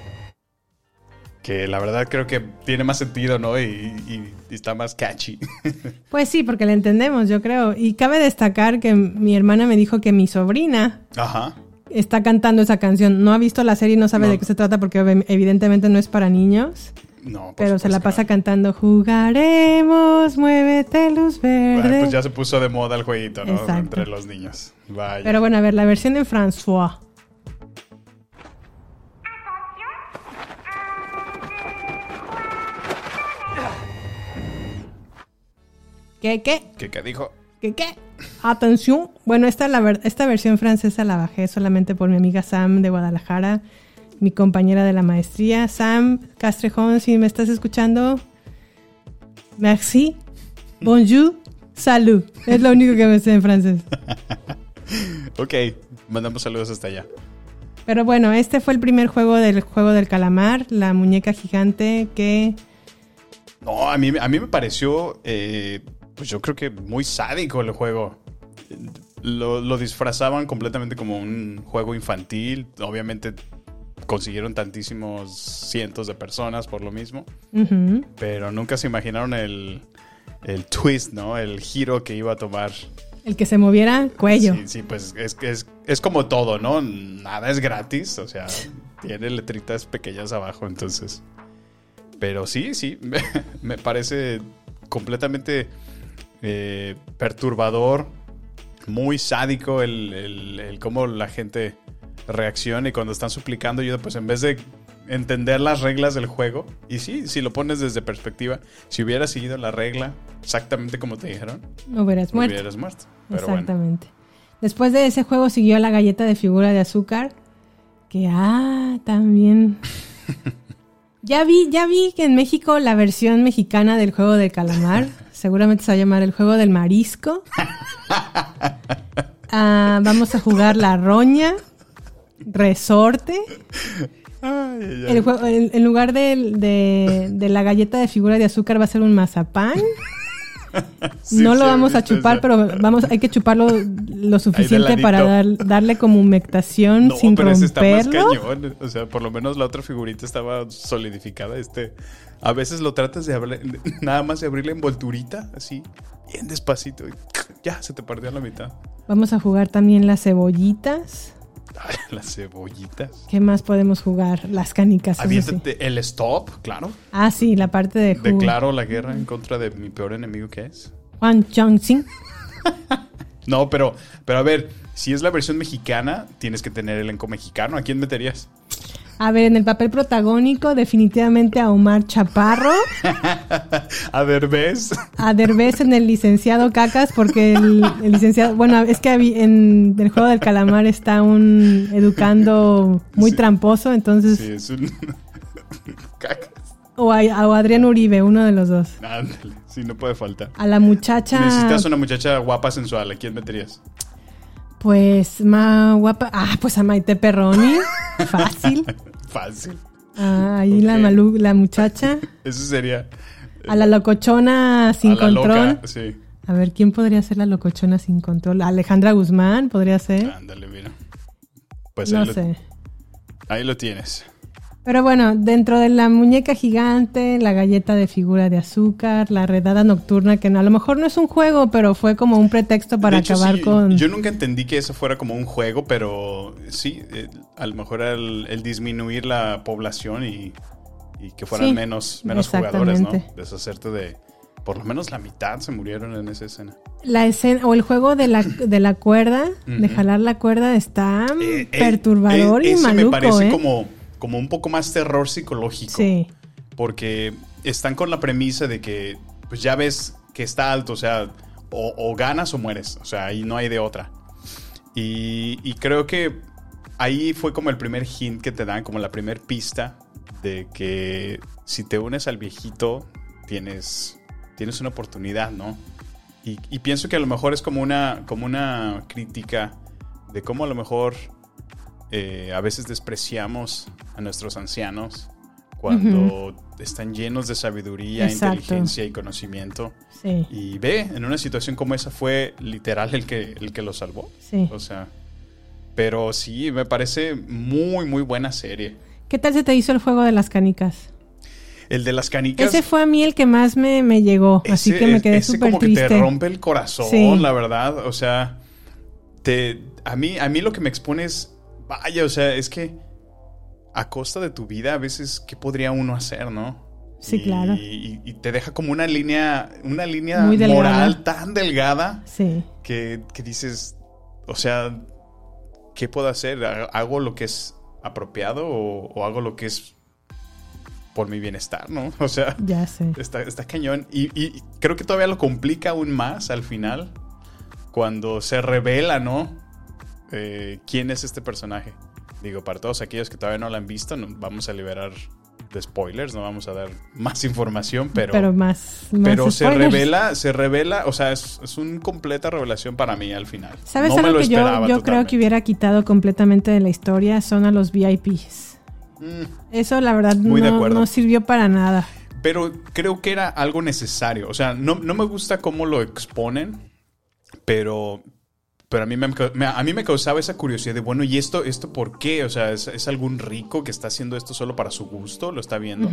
Que la verdad creo que tiene más sentido, ¿no? Y, y- y está más catchy. Pues sí, porque le entendemos, yo creo. Y cabe destacar que mi hermana me dijo que mi sobrina Ajá. está cantando esa canción. No ha visto la serie y no sabe No. de qué se trata porque evidentemente no es para niños. No, Pero se la supuesto pasa cantando Jugaremos, muévete luz. Bueno, verde. pues ya se puso de moda el jueguito, ¿no? Exacto. Entre los niños. Vaya. Pero bueno, a ver, la versión en François. ¿Qué, qué? ¿Qué, qué dijo? ¿Qué, qué? Atención. Bueno, esta, la ver- esta versión francesa la bajé solamente por mi amiga Sam de Guadalajara, mi compañera de la maestría. Sam Castrejón, si me estás escuchando, merci, bonjour, salud. Es lo único que me sé en francés. Ok, mandamos saludos hasta allá. Pero bueno, este fue el primer juego del juego del calamar, la muñeca gigante que No, a mí, a mí me pareció, eh, pues yo creo que muy sádico el juego. Lo, lo disfrazaban completamente como un juego infantil. Obviamente consiguieron tantísimos cientos de personas por lo mismo. Pero nunca se imaginaron el, el twist, ¿no? El giro que iba a tomar. el que se moviera cuello. Sí, sí, pues es, es, es como todo, ¿no? Nada es gratis, o sea, tiene letritas pequeñas abajo, entonces. Pero sí, sí, me, me parece completamente eh, perturbador, muy sádico el, el- el cómo la gente reacciona y cuando están suplicando ayuda, pues en vez de entender las reglas del juego, y sí, si lo pones desde perspectiva, si hubieras seguido la regla exactamente como te dijeron, No hubieras muerto. hubieras muerto. Pero bueno. Exactamente. Después de ese juego siguió la galleta de figura de azúcar. Que, ah, también. ya vi, ya vi que en México la versión mexicana del juego del calamar, seguramente se va a llamar el juego del marisco. Ah, vamos a jugar la roña, resorte. Ay, ay, ay. El juego- en, en lugar del- de, de la galleta de figura de azúcar va a ser un mazapán. Sí, no lo vamos a ¿viste chupar, eso? pero vamos, hay que chuparlo lo suficiente para dar- darle como humectación No, sin pero ese está más romperlo. cañón. O sea, por lo menos la otra figurita estaba solidificada. Este, a veces lo tratas de abrir, nada más de abrir la envolturita, así, bien despacito. Y ya se te perdió a la mitad. Vamos a jugar también las cebollitas. Las cebollitas. ¿Qué más podemos jugar? Las canicas. sí. Aviéntate el stop, claro. Ah, sí, la parte de. Declaro la guerra en contra de mi peor enemigo que es. Juan Chongqing. No, pero, pero a ver, si es la versión mexicana, tienes que tener elenco mexicano. ¿A quién meterías? A ver, en el papel protagónico, definitivamente a Omar Chaparro. A Derbez. A Derbez en el licenciado Cacas, porque el, el licenciado. Bueno, es que en el juego del calamar está un educando muy Sí. tramposo, entonces. Sí, es un. Cacas. o a, o a Adrián Uribe, uno de los dos. Ándale, sí, no puede faltar. A la muchacha. Necesitas una muchacha guapa, sensual. ¿A quién meterías? Pues más guapa. Ah, pues a Maite Perroni. Fácil. Fácil. Ah, ahí la, malu- la muchacha. Eso sería. A la locochona sin a la control. loca, sí. A ver, ¿quién podría ser la locochona sin control? Alejandra Guzmán podría ser. Ándale, mira. Pues no ahí, lo, sé. ahí lo tienes. Pero bueno, dentro de la muñeca gigante, la galleta de figura de azúcar, la redada nocturna, que a lo mejor no es un juego, pero fue como un pretexto para hecho, acabar sí, con... Yo nunca entendí que eso fuera como un juego, pero sí, eh, a lo mejor el, el disminuir la población y, y que fueran Sí, menos, menos jugadores, ¿no? Deshacerte de. Por lo menos la mitad se murieron en esa escena. La escena, o el juego de la, de la cuerda, de jalar la cuerda, está Eh, eh, perturbador eh, y maluco, me parece ¿eh? como, como un poco más terror psicológico. Sí, Porque están con la premisa de que, pues ya ves que está alto, o sea, o, o ganas o mueres, o sea, ahí no hay de otra. Y, y creo que ahí fue como el primer hint que te dan, como la primer pista de que si te unes al viejito, tienes, tienes una oportunidad, ¿no? Y, y pienso que a lo mejor es como una, como una crítica de cómo a lo mejor eh, a veces despreciamos a nuestros ancianos cuando están llenos de sabiduría, Exacto. inteligencia y conocimiento. sí, Y ve, en una situación como esa fue literal el que, el que lo salvó. sí. O sea, pero sí, me parece muy, muy buena serie. ¿Qué tal se te hizo el juego de las canicas? El de las canicas. Ese fue a mí el que más me, me llegó, así que me quedé ese súper como triste. que te rompe el corazón, Sí. la verdad. O sea, te, a, mí, a mí lo que me expone es, vaya, o sea, es que a costa de tu vida, a veces, ¿qué podría uno hacer, no? Sí, Y- claro. Y, y te deja como una línea, una línea Muy moral tan delgada Sí, que, que dices, o sea, ¿qué puedo hacer? ¿Hago lo que es apropiado o, o hago lo que es por mi bienestar, no? O sea, ya sé. está, está cañón. Y, y creo que todavía lo complica aún más al final, cuando se revela, ¿no? Eh, ¿Quién es este personaje? Digo, para todos aquellos que todavía no lo han visto, no, vamos a liberar de spoilers, no vamos a dar más información, pero... Pero más, más Pero se spoilers. revela, se revela, o sea, es, es una completa revelación para mí al final. ¿Sabes No me algo lo que yo, yo creo que hubiera quitado completamente de la historia? Son a los VIPs. Mm, Eso la verdad Muy no, no sirvió para nada. Pero creo que era algo necesario. O sea, no, no me gusta cómo lo exponen, pero, pero a, mí me, a mí me causaba esa curiosidad de, bueno, ¿y esto, esto por qué? O sea, ¿es, es algún rico que está haciendo esto solo para su gusto? ¿Lo está viendo?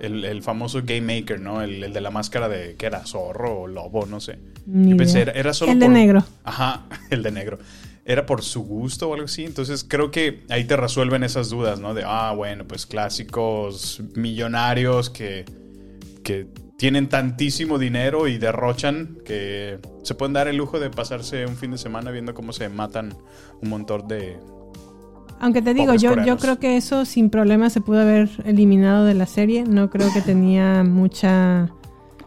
El, el famoso Game Maker, ¿no? El, el de la máscara de, ¿qué era? Zorro o lobo, no sé. Ni Yo pensé, era, era solo El de negro. Ajá, el de negro. Era por su gusto o algo así. Entonces creo que ahí te resuelven esas dudas, ¿no? De, ah, bueno, pues clásicos millonarios que, que tienen tantísimo dinero y derrochan que se pueden dar el lujo de pasarse un fin de semana viendo cómo se matan un montón de... Aunque te digo, yo, yo creo que eso sin problema se pudo haber eliminado de la serie. No creo que tenía mucha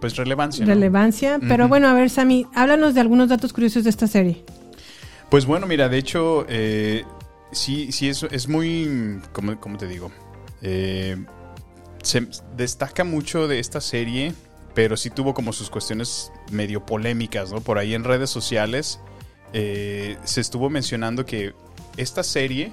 Pues relevancia. ¿no? relevancia. Pero bueno, a ver, Sammy, háblanos de algunos datos curiosos de esta serie. Pues bueno, mira, de hecho, eh, sí, sí, es, es muy, ¿cómo, cómo te digo? Eh, se destaca mucho de esta serie, pero sí tuvo como sus cuestiones medio polémicas, ¿no? Por ahí en redes sociales eh, se estuvo mencionando que esta serie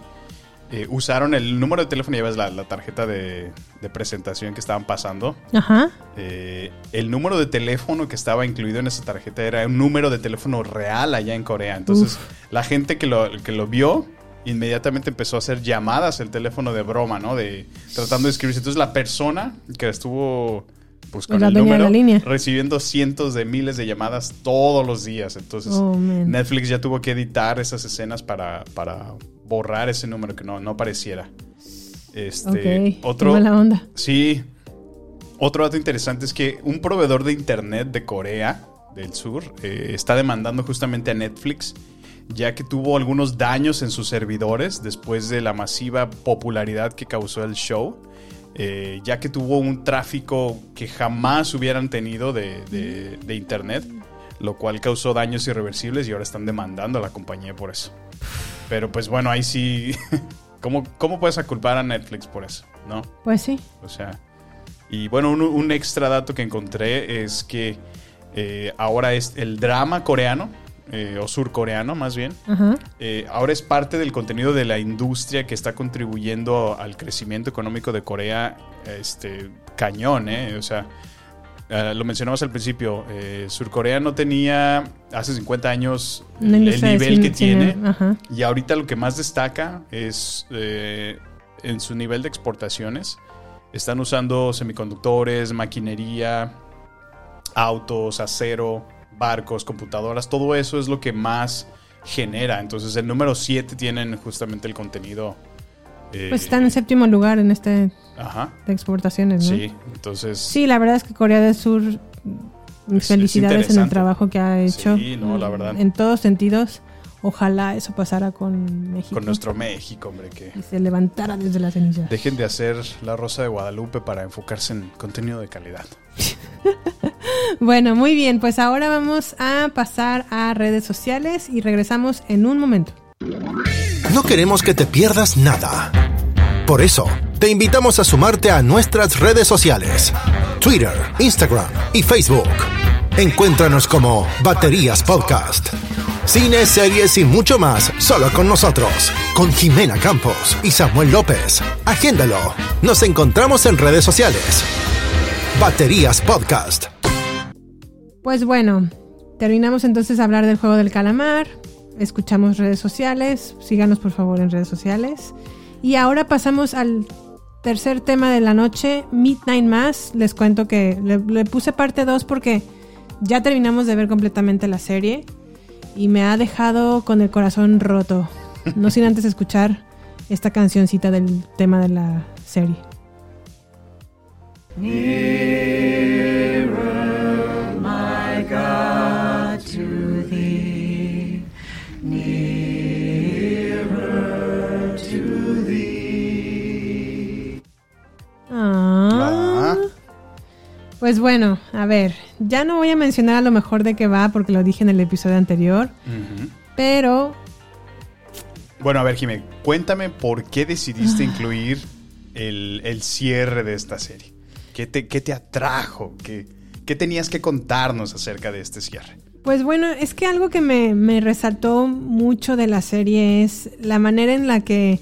eh, usaron el número de teléfono, ya ves la, la tarjeta de, de presentación que estaban pasando. Ajá. Eh, el número de teléfono que estaba incluido en esa tarjeta era un número de teléfono real allá en Corea. Entonces, la gente que lo, que lo vio inmediatamente empezó a hacer llamadas el teléfono de broma, ¿no? De tratando de escribirse. Entonces, la persona que estuvo pues, con La el número la línea. recibiendo cientos de miles de llamadas todos los días. Entonces, Oh. Netflix ya tuvo que editar esas escenas para, para borrar ese número que no, no apareciera. Este, qué otro, mala onda. Sí. Otro dato interesante es que un proveedor de internet de Corea del Sur eh, está demandando justamente a Netflix ya que tuvo algunos daños en sus servidores después de la masiva popularidad que causó el show, eh, ya que tuvo un tráfico que jamás hubieran tenido de, de- de internet, lo cual causó daños irreversibles y ahora están demandando a la compañía por eso. Pero pues bueno, ahí sí, ¿cómo, cómo puedes culpar a Netflix por eso? ¿No? Pues sí. O sea, Y bueno, un, un extra dato que encontré es que eh, ahora es el drama coreano, eh, o surcoreano más bien, eh, ahora es parte del contenido de la industria que está contribuyendo al crecimiento económico de Corea, este, cañón, ¿eh? O sea, eh, lo mencionamos al principio, eh, Surcorea no tenía hace 50 años el nivel que tiene. ajá. Y ahorita lo que más destaca es eh, en su nivel de exportaciones. Están usando semiconductores, maquinería, autos, acero, barcos, computadoras. Todo eso es lo que más genera. Entonces el número 7 tienen justamente el contenido. eh, Pues están en séptimo lugar en este Ajá. de exportaciones, ¿no? Sí, entonces... Sí, la verdad es que Corea del Sur, mis es felicidades en el trabajo que ha hecho. Sí, no, la verdad. En todos sentidos. Ojalá eso pasara con México. Con nuestro México, hombre, que Y se levantara desde las cenizas. dejen de hacer la Rosa de Guadalupe para enfocarse en contenido de calidad. Bueno, muy bien, pues ahora vamos a pasar a redes sociales y regresamos en un momento. No queremos que te pierdas nada. Por eso, te invitamos a sumarte a nuestras redes sociales. Twitter, Instagram y Facebook. Encuéntranos como Baterías Podcast. Cine, series y mucho más solo con nosotros. Con Jimena Campos y Samuel López. Agéndalo. Nos encontramos en redes sociales. Baterías Podcast. Pues bueno, terminamos entonces a hablar del juego del calamar. Escuchamos redes sociales. Síganos por favor en redes sociales. Y ahora pasamos al tercer tema de la noche, Midnight Mass. Les cuento que le, le puse parte 2 porque ya terminamos de ver completamente la serie y me ha dejado con el corazón roto. No sin antes escuchar esta cancioncita del tema de la serie. Pues bueno, a ver, ya no voy a mencionar a lo mejor de qué va porque lo dije en el episodio anterior, pero Bueno, a ver, Jimé, cuéntame por qué decidiste Ah. incluir el, el cierre de esta serie. ¿Qué te, qué te atrajo? ¿Qué, ¿Qué tenías que contarnos acerca de este cierre? Pues bueno, es que algo que me, me resaltó mucho de la serie es la manera en la que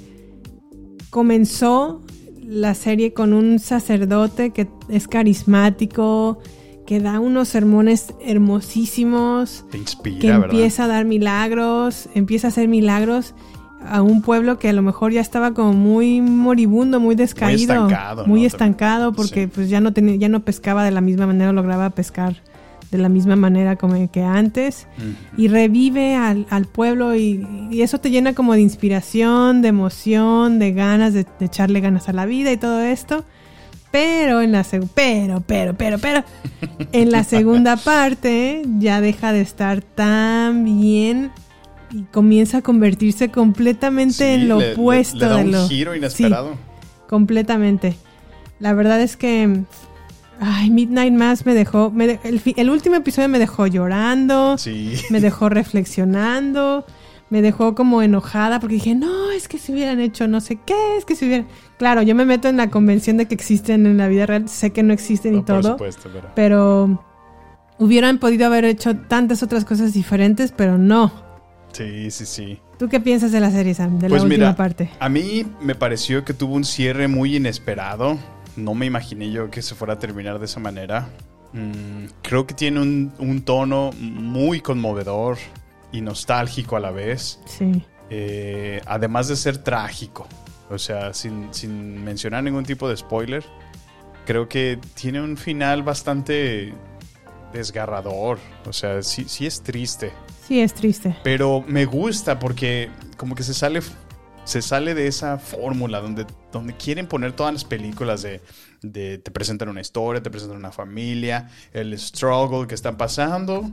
comenzó la serie con un sacerdote que es carismático, que da unos sermones hermosísimos, Te inspira, que ¿verdad? empieza a dar milagros, empieza a hacer milagros a un pueblo que a lo mejor ya estaba como muy moribundo, muy descaído, estancado, muy ¿no? estancado porque pues ya no tenía, ya no pescaba de la misma manera, lograba pescar de la misma manera como que antes y revive al, al pueblo y, y eso te llena como de inspiración, de emoción, de ganas de, de echarle ganas a la vida y todo esto. Pero en la pero, pero, pero, pero, en la segunda parte ya deja de estar tan bien y comienza a convertirse completamente Sí, en lo le- le- opuesto le da de un lo giro inesperado. Sí, completamente. La verdad es que ay, Midnight Mass me dejó me de- el, último episodio me dejó llorando, Sí. me dejó reflexionando, me dejó como enojada porque dije, "No, es que si hubieran hecho no sé qué, es que si hubieran Claro, yo me meto en la convención de que existen en la vida real, sé que no existen y No, todo, supuesto, pero- pero hubieran podido haber hecho tantas otras cosas diferentes, pero no. Sí, sí, sí. ¿Tú qué piensas de la serie, Sam? De Pues la última mira, parte. a mí me pareció que tuvo un cierre muy inesperado. No me imaginé yo que se fuera a terminar de esa manera. Mm, creo que tiene un, un tono muy conmovedor y nostálgico a la vez. Sí. Eh, además de ser trágico. O sea, sin, sin mencionar ningún tipo de spoiler. Creo que tiene un final bastante desgarrador. O sea, sí, sí es triste. Sí, es triste. Pero me gusta porque como que se sale, se sale de esa fórmula donde, donde quieren poner todas las películas de, de te presentan una historia, te presentan una familia, el struggle que están pasando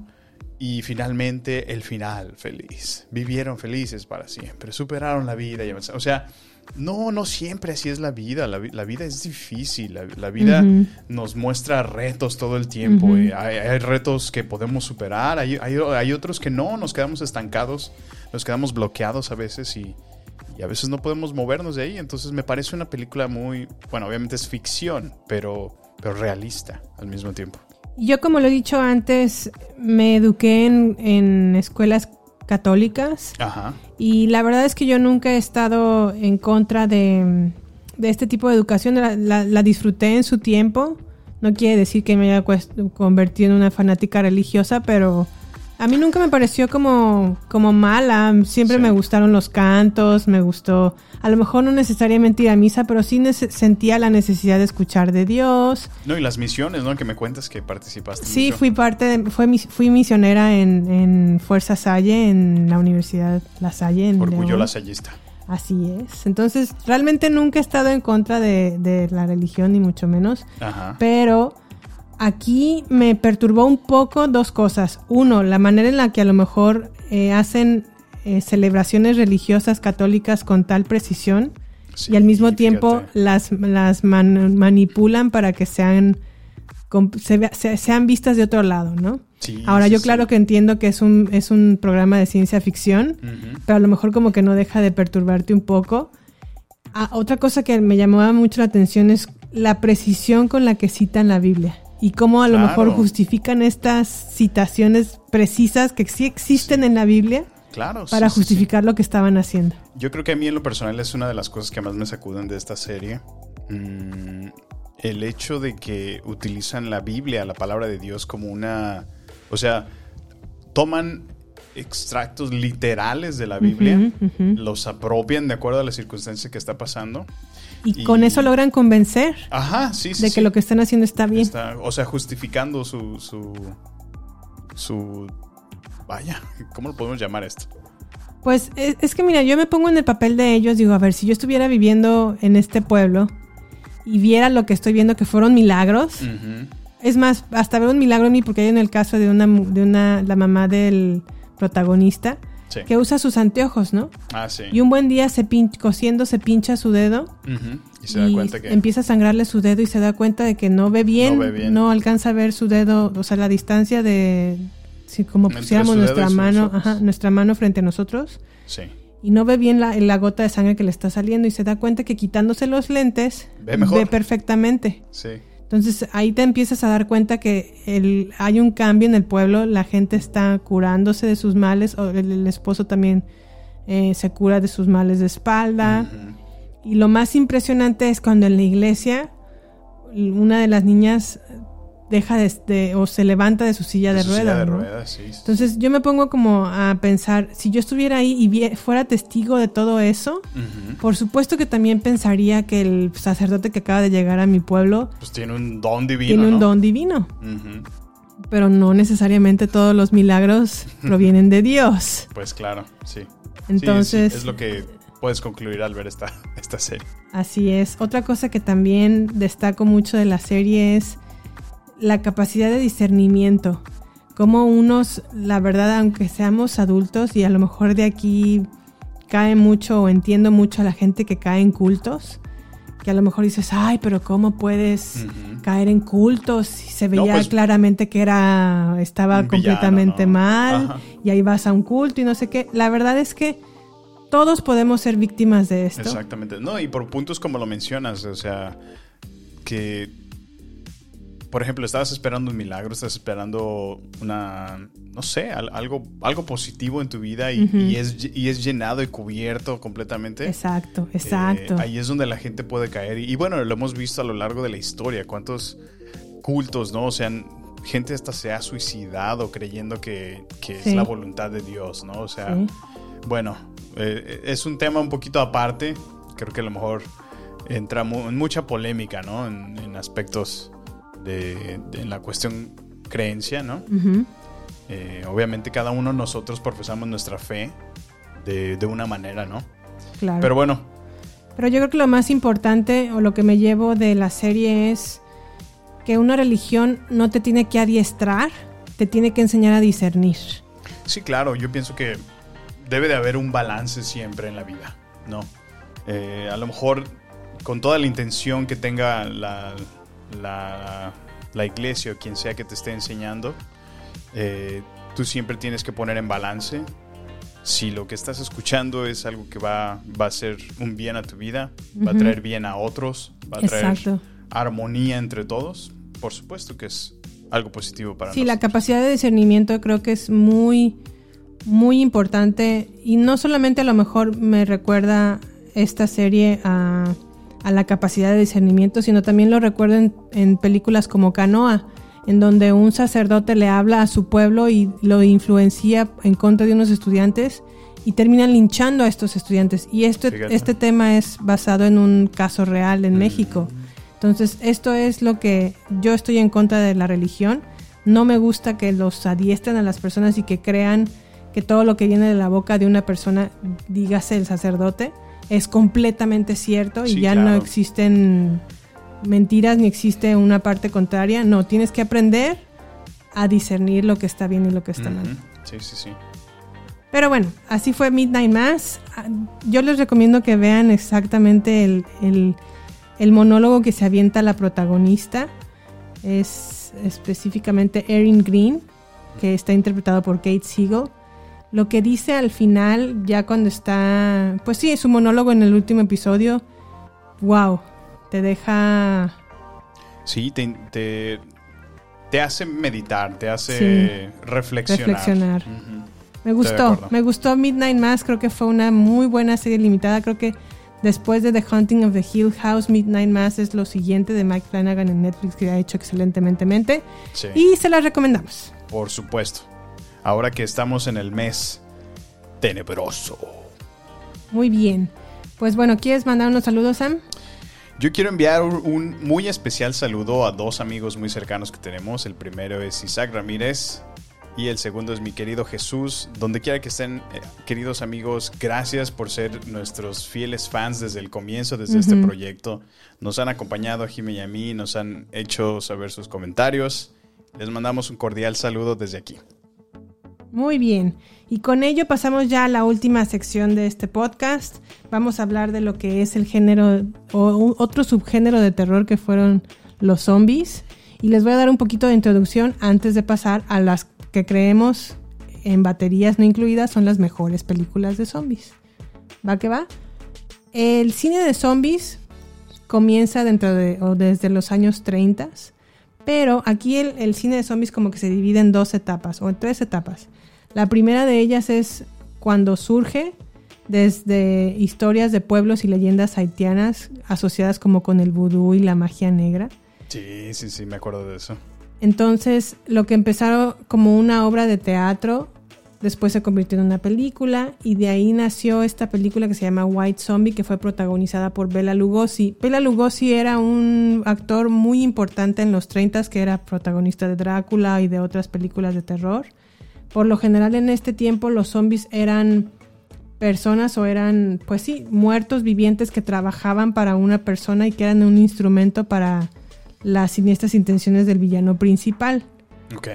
y finalmente el final feliz. Vivieron felices para siempre, superaron la vida y. O sea, no, no siempre así es la vida. La, vi- la vida es difícil. La, la vida nos muestra retos todo el tiempo. Hay, hay retos que podemos superar, hay, hay- hay otros que no, nos quedamos estancados, nos quedamos bloqueados a veces y, y a veces no podemos movernos de ahí. Entonces me parece una película muy, bueno, obviamente es ficción, pero pero realista al mismo tiempo. Yo, como lo he dicho antes, me eduqué en, en escuelas católicas. Ajá. Y la verdad es que yo nunca he estado en contra de, de este tipo de educación. La, la, la, disfruté en su tiempo. No quiere decir que me haya convertido en una fanática religiosa, pero a mí nunca me pareció como, como mala. Siempre sí. me gustaron los cantos, me gustó. A lo mejor no necesariamente ir a misa, pero sí sentía la necesidad de escuchar de Dios. No, y las misiones, ¿no? Que me cuentas que participaste. Sí, fui parte, de, fue, fui misionera en, en Fuerza Salle, en la Universidad La Salle. En Orgullo León. lasallista. Así es. Entonces, realmente nunca he estado en contra de, de la religión, ni mucho menos. Ajá. Pero aquí me perturbó un poco dos cosas. Uno, la manera en la que a lo mejor eh, hacen eh, celebraciones religiosas católicas con tal precisión sí, y al mismo tiempo fíjate. las, las man, manipulan para que sean, se, se, sean vistas de otro lado, ¿no? Sí, Ahora sí, yo claro sí. que entiendo que es un, es un programa de ciencia ficción, uh -huh. pero a lo mejor como que no deja de perturbarte un poco. Ah, otra cosa que me llamaba mucho la atención es la precisión con la que citan la Biblia y cómo a lo Claro. mejor justifican estas citaciones precisas que sí existen Sí. en la Biblia Claro. para sí, sí, sí. justificar lo que estaban haciendo. Yo creo que a mí en lo personal es una de las cosas que más me sacuden de esta serie. Mm, el hecho de que utilizan la Biblia, la palabra de Dios, como una... O sea, toman extractos literales de la Biblia, los apropian de acuerdo a la circunstancia que está pasando. Y, Y- con eso logran convencer Ajá, sí, sí. de sí. que lo que están haciendo está bien. Está- o sea, justificando su, su. su. Vaya, ¿cómo lo podemos llamar esto? Pues es, es que mira, yo me pongo en el papel de ellos, digo, a ver, si yo estuviera viviendo en este pueblo y viera lo que estoy viendo que fueron milagros, es más, hasta veo un milagro en mí porque hay en el caso de una, de una, la mamá del protagonista Sí. que usa sus anteojos, ¿no? Ah, sí. Y un buen día se pin- cosiendo se pincha su dedo Ujú. Y se da y cuenta que. empieza a sangrarle su dedo y se da cuenta de que no ve bien, No ve bien. no alcanza a ver su dedo, o sea, la distancia de si como pusiéramos nuestra mano, ajá, nuestra mano frente a nosotros Sí. y no ve bien la, la gota de sangre que le está saliendo y se da cuenta que quitándose los lentes Ve mejor. perfectamente. Sí. Entonces ahí te empiezas a dar cuenta que el, hay un cambio en el pueblo, la gente está curándose de sus males, o el, el esposo también eh, se cura de sus males de espalda. Y lo más impresionante es cuando en la iglesia una de las niñas deja de, de- o se levanta de su silla de, Su ruedas. silla de ¿no? ruedas, sí. sí. Entonces yo me pongo como a pensar, si yo estuviera ahí y fuera testigo de todo eso, por supuesto que también pensaría que el sacerdote que acaba de llegar a mi pueblo Pues tiene un don divino. tiene un ¿no? don divino, pero no necesariamente todos los milagros provienen de Dios. Pues claro, sí. Sí, Entonces- sí, es lo que puedes concluir al ver esta, esta serie. Así es. Otra cosa que también destaco mucho de la serie es la capacidad de discernimiento. Como unos, la verdad, aunque seamos adultos y a lo mejor de aquí cae mucho o entiendo mucho a la gente que cae en cultos, que a lo mejor dices, ay, pero ¿cómo puedes caer en cultos? Si se No, veía pues, claramente que era, estaba villano, completamente ¿no? mal Ajá. y ahí vas a un culto y no sé qué. La verdad es que todos podemos ser víctimas de esto. Exactamente. No, y por puntos como lo mencionas, o sea, que, por ejemplo, estabas esperando un milagro, estás esperando una, no sé, al- algo, algo positivo en tu vida y, es, y es llenado y cubierto completamente. Exacto, Eh, exacto. ahí es donde la gente puede caer. Y, y bueno, lo hemos visto a lo largo de la historia. ¿Cuántos cultos, no? O sea, gente hasta se ha suicidado creyendo que, que Sí. es la voluntad de Dios, ¿no? O sea, Sí. bueno, eh, es un tema un poquito aparte. Creo que a lo mejor entra mu- en mucha polémica, ¿no? En, en aspectos de, de- en la cuestión creencia, ¿no? Eh, obviamente cada uno de nosotros profesamos nuestra fe de, de una manera, ¿no? Claro. Pero bueno, Pero yo creo que lo más importante o lo que me llevo de la serie es que una religión no te tiene que adiestrar, te tiene que enseñar a discernir. Sí, claro, yo pienso que debe de haber un balance siempre en la vida, ¿no? Eh, a lo mejor con toda la intención que tenga la, la, la iglesia o quien sea que te esté enseñando, eh, tú siempre tienes que poner en balance si lo que estás escuchando es algo que va, va a ser un bien a tu vida, va a traer bien a otros, va a traer Exacto. armonía entre todos, por supuesto que es algo positivo para Sí, nosotros. la capacidad de discernimiento creo que es muy, muy importante y no solamente a lo mejor me recuerda esta serie a, a la capacidad de discernimiento, sino también lo recuerdo en, en películas como Canoa, en donde un sacerdote le habla a su pueblo y lo influencia en contra de unos estudiantes y terminan linchando a estos estudiantes. Y este, Fíjate. este tema es basado en un caso real en México. Entonces, esto es lo que yo estoy en contra de la religión. No me gusta que los adiestren a las personas y que crean que todo lo que viene de la boca de una persona, dígase el sacerdote, es completamente cierto y ya no existen mentiras ni existe una parte contraria. No, tienes que aprender a discernir lo que está bien y lo que está mal. Sí, sí, sí. Pero bueno, así fue Midnight Mass. Ah, Yo les recomiendo que vean exactamente el, el- el monólogo que se avienta la protagonista. Es específicamente Erin Green, que está interpretado por Kate Siegel. Lo que dice al final, ya cuando está, pues sí, su monólogo en el último episodio, wow, te deja Sí, te, te, te hace meditar, te hace Sí. reflexionar. Reflexionar. Me gustó, me gustó Midnight Mass, creo que fue una muy buena serie limitada, creo que después de The Haunting of the Hill House, Midnight Mass es lo siguiente de Mike Flanagan en Netflix que ha hecho excelentemente Sí, y se la recomendamos. por supuesto. Ahora que estamos en el mes tenebroso. Muy bien. Pues bueno, ¿quieres mandar unos saludos, Sam? Yo quiero enviar un- muy especial saludo a dos amigos muy cercanos que tenemos. El primero es Isaac Ramírez y el segundo es mi querido Jesús. Donde quiera que estén, eh, queridos amigos, gracias por ser nuestros fieles fans desde el comienzo, desde este proyecto. Nos han acompañado a Jimmy y a mí, nos han hecho saber sus comentarios. Les mandamos un cordial saludo desde aquí. Muy bien. Y con ello pasamos ya a la última sección de este podcast. Vamos a hablar de lo que es el género o otro subgénero de terror que fueron los zombies. Y les voy a dar un poquito de introducción antes de pasar a las que creemos en baterías no incluidas son las mejores películas de zombies. ¿Va que va? El cine de zombies comienza dentro de o desde los años 30, pero aquí el, el cine de zombies como que se divide en dos etapas o en tres etapas. La primera de ellas es cuando surge desde historias de pueblos y leyendas haitianas asociadas como con el vudú y la magia negra. Sí, sí, sí, me acuerdo de eso. Entonces, lo que empezaron como una obra de teatro, después se convirtió en una película y de ahí nació esta película que se llama White Zombie, que fue protagonizada por Bela Lugosi. Bela Lugosi era un actor muy importante en los 30 que era protagonista de Drácula y de otras películas de terror. Por lo general en este tiempo los zombies eran personas o eran, pues sí, muertos vivientes que trabajaban para una persona y que eran un instrumento para las siniestras intenciones del villano principal. Ok.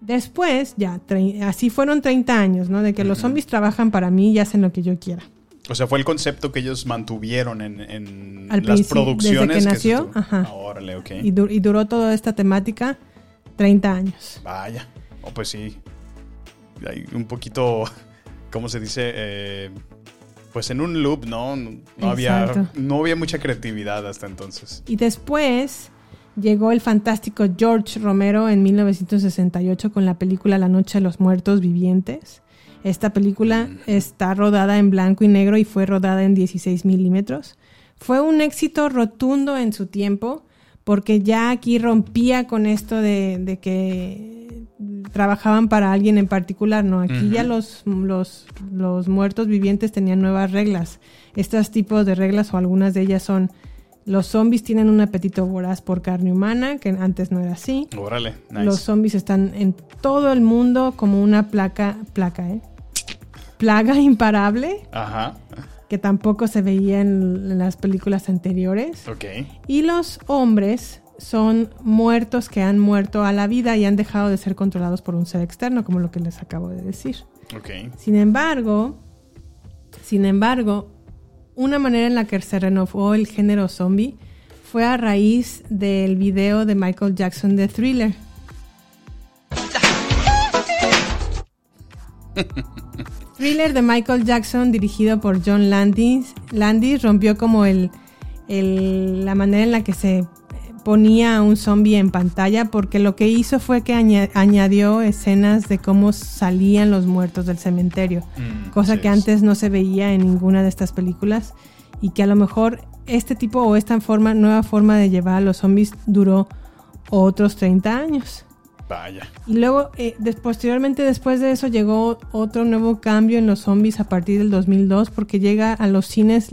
Después, ya, así fueron 30 años, ¿no? De que los zombies trabajan para mí y hacen lo que yo quiera. O sea, fue el concepto que ellos mantuvieron en, en Al las producciones. desde que nació, estuvo- ajá. Ah, órale, ok. Y, dur- y duró toda esta temática 30 años. Vaya. Oh, pues sí. Un poquito, ¿cómo se dice? Eh, pues en un loop, ¿no? No había, no había mucha creatividad hasta entonces. Y después llegó el fantástico George Romero en 1968 con la película La Noche de los Muertos Vivientes. Esta película está rodada en blanco y negro y fue rodada en 16 milímetros. Fue un éxito rotundo en su tiempo porque ya aquí rompía con esto de, de que trabajaban para alguien en particular, ¿no? Aquí ya los, los, los muertos vivientes tenían nuevas reglas. Estos tipos de reglas o algunas de ellas son los zombies tienen un apetito voraz por carne humana, que antes no era así. Órale, nice. Los zombies están en todo el mundo como una placa, placa, ¿eh? Plaga imparable, Ajá. que tampoco se veía en, en las películas anteriores. Ok. Y los hombres son muertos que han muerto a la vida y han dejado de ser controlados por un ser externo, como lo que les acabo de decir. Sin embargo, sin embargo, una manera en la que se renovó el género zombie fue a raíz del video de Michael Jackson de Thriller. Thriller de Michael Jackson dirigido por John Landis, Landis rompió como el, el- la manera en la que se ponía a un zombie en pantalla porque lo que hizo fue que aña- añadió escenas de cómo salían los muertos del cementerio, Mm, cosa sí, que antes no se veía en ninguna de estas películas y que a lo mejor este tipo o esta forma, nueva forma de llevar a los zombies duró otros 30 años. Vaya. Y luego, eh, posteriormente después de eso llegó otro nuevo cambio en los zombies a partir del 2002 porque llega a los cines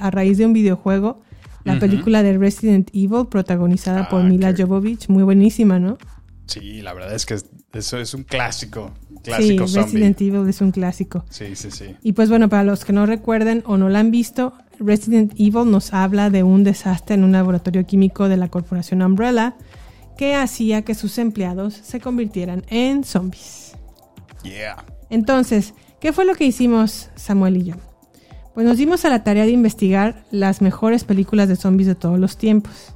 a raíz de un videojuego, la película de Resident Evil protagonizada por Ah, Mila qué- Jovovich, muy buenísima, ¿no? Sí, la verdad es que es- eso es un clásico. Clásico sí, zombie. Resident Evil es un clásico. Sí, sí, sí. Y pues bueno, para los que no recuerden o no la han visto, Resident Evil nos habla de un desastre en un laboratorio químico de la corporación Umbrella que hacía que sus empleados se convirtieran en zombies. Yeah. Entonces, ¿qué fue lo que hicimos Samuel y yo? Pues nos dimos a la tarea de investigar las mejores películas de zombies de todos los tiempos.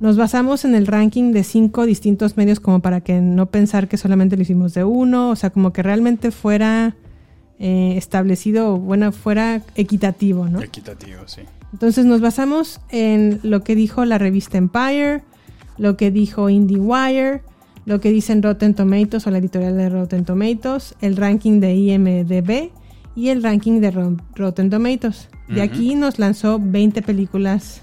Nos basamos en el ranking de cinco distintos medios como para que no pensar que solamente lo hicimos de uno, o sea, como que realmente fuera eh, establecido bueno, fuera equitativo, ¿no? Equitativo, sí. Entonces nos basamos en lo que dijo la revista Empire, lo que dijo IndieWire, lo que dicen Rotten Tomatoes o la editorial de Rotten Tomatoes, el ranking de IMDB y el ranking de Ro- Rotten Tomatoes. De aquí nos lanzó 20 películas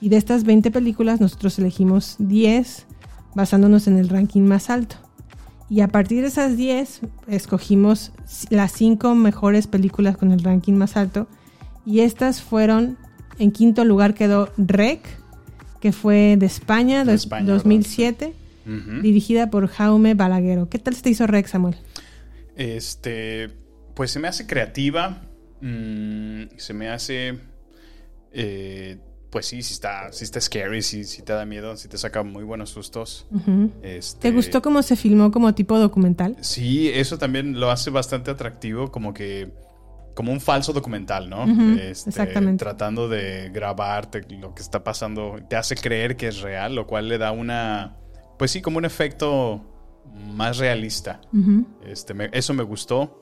y de estas 20 películas nosotros elegimos 10 basándonos en el ranking más alto. Y a partir de esas 10 escogimos las 5 mejores películas con el ranking más alto. Y estas fueron, en quinto lugar quedó Rec, que fue de España, De dos- España, 2007, Ujú. dirigida por Jaume Balaguero. ¿Qué tal se te hizo Rec, Samuel? Este, pues se me hace creativa, mm, se me hace, eh, pues sí, sí está, sí está scary, sí, sí te da miedo, sí te saca muy buenos sustos. Ujú. Este, ¿Te gustó cómo se filmó como tipo documental? Sí, eso también lo hace bastante atractivo, como que, como un falso documental, ¿no? Este, exactamente. Tratando de grabarte lo que está pasando, te hace creer que es real, lo cual le da una, pues sí, como un efecto más realista. Este, me- eso me gustó.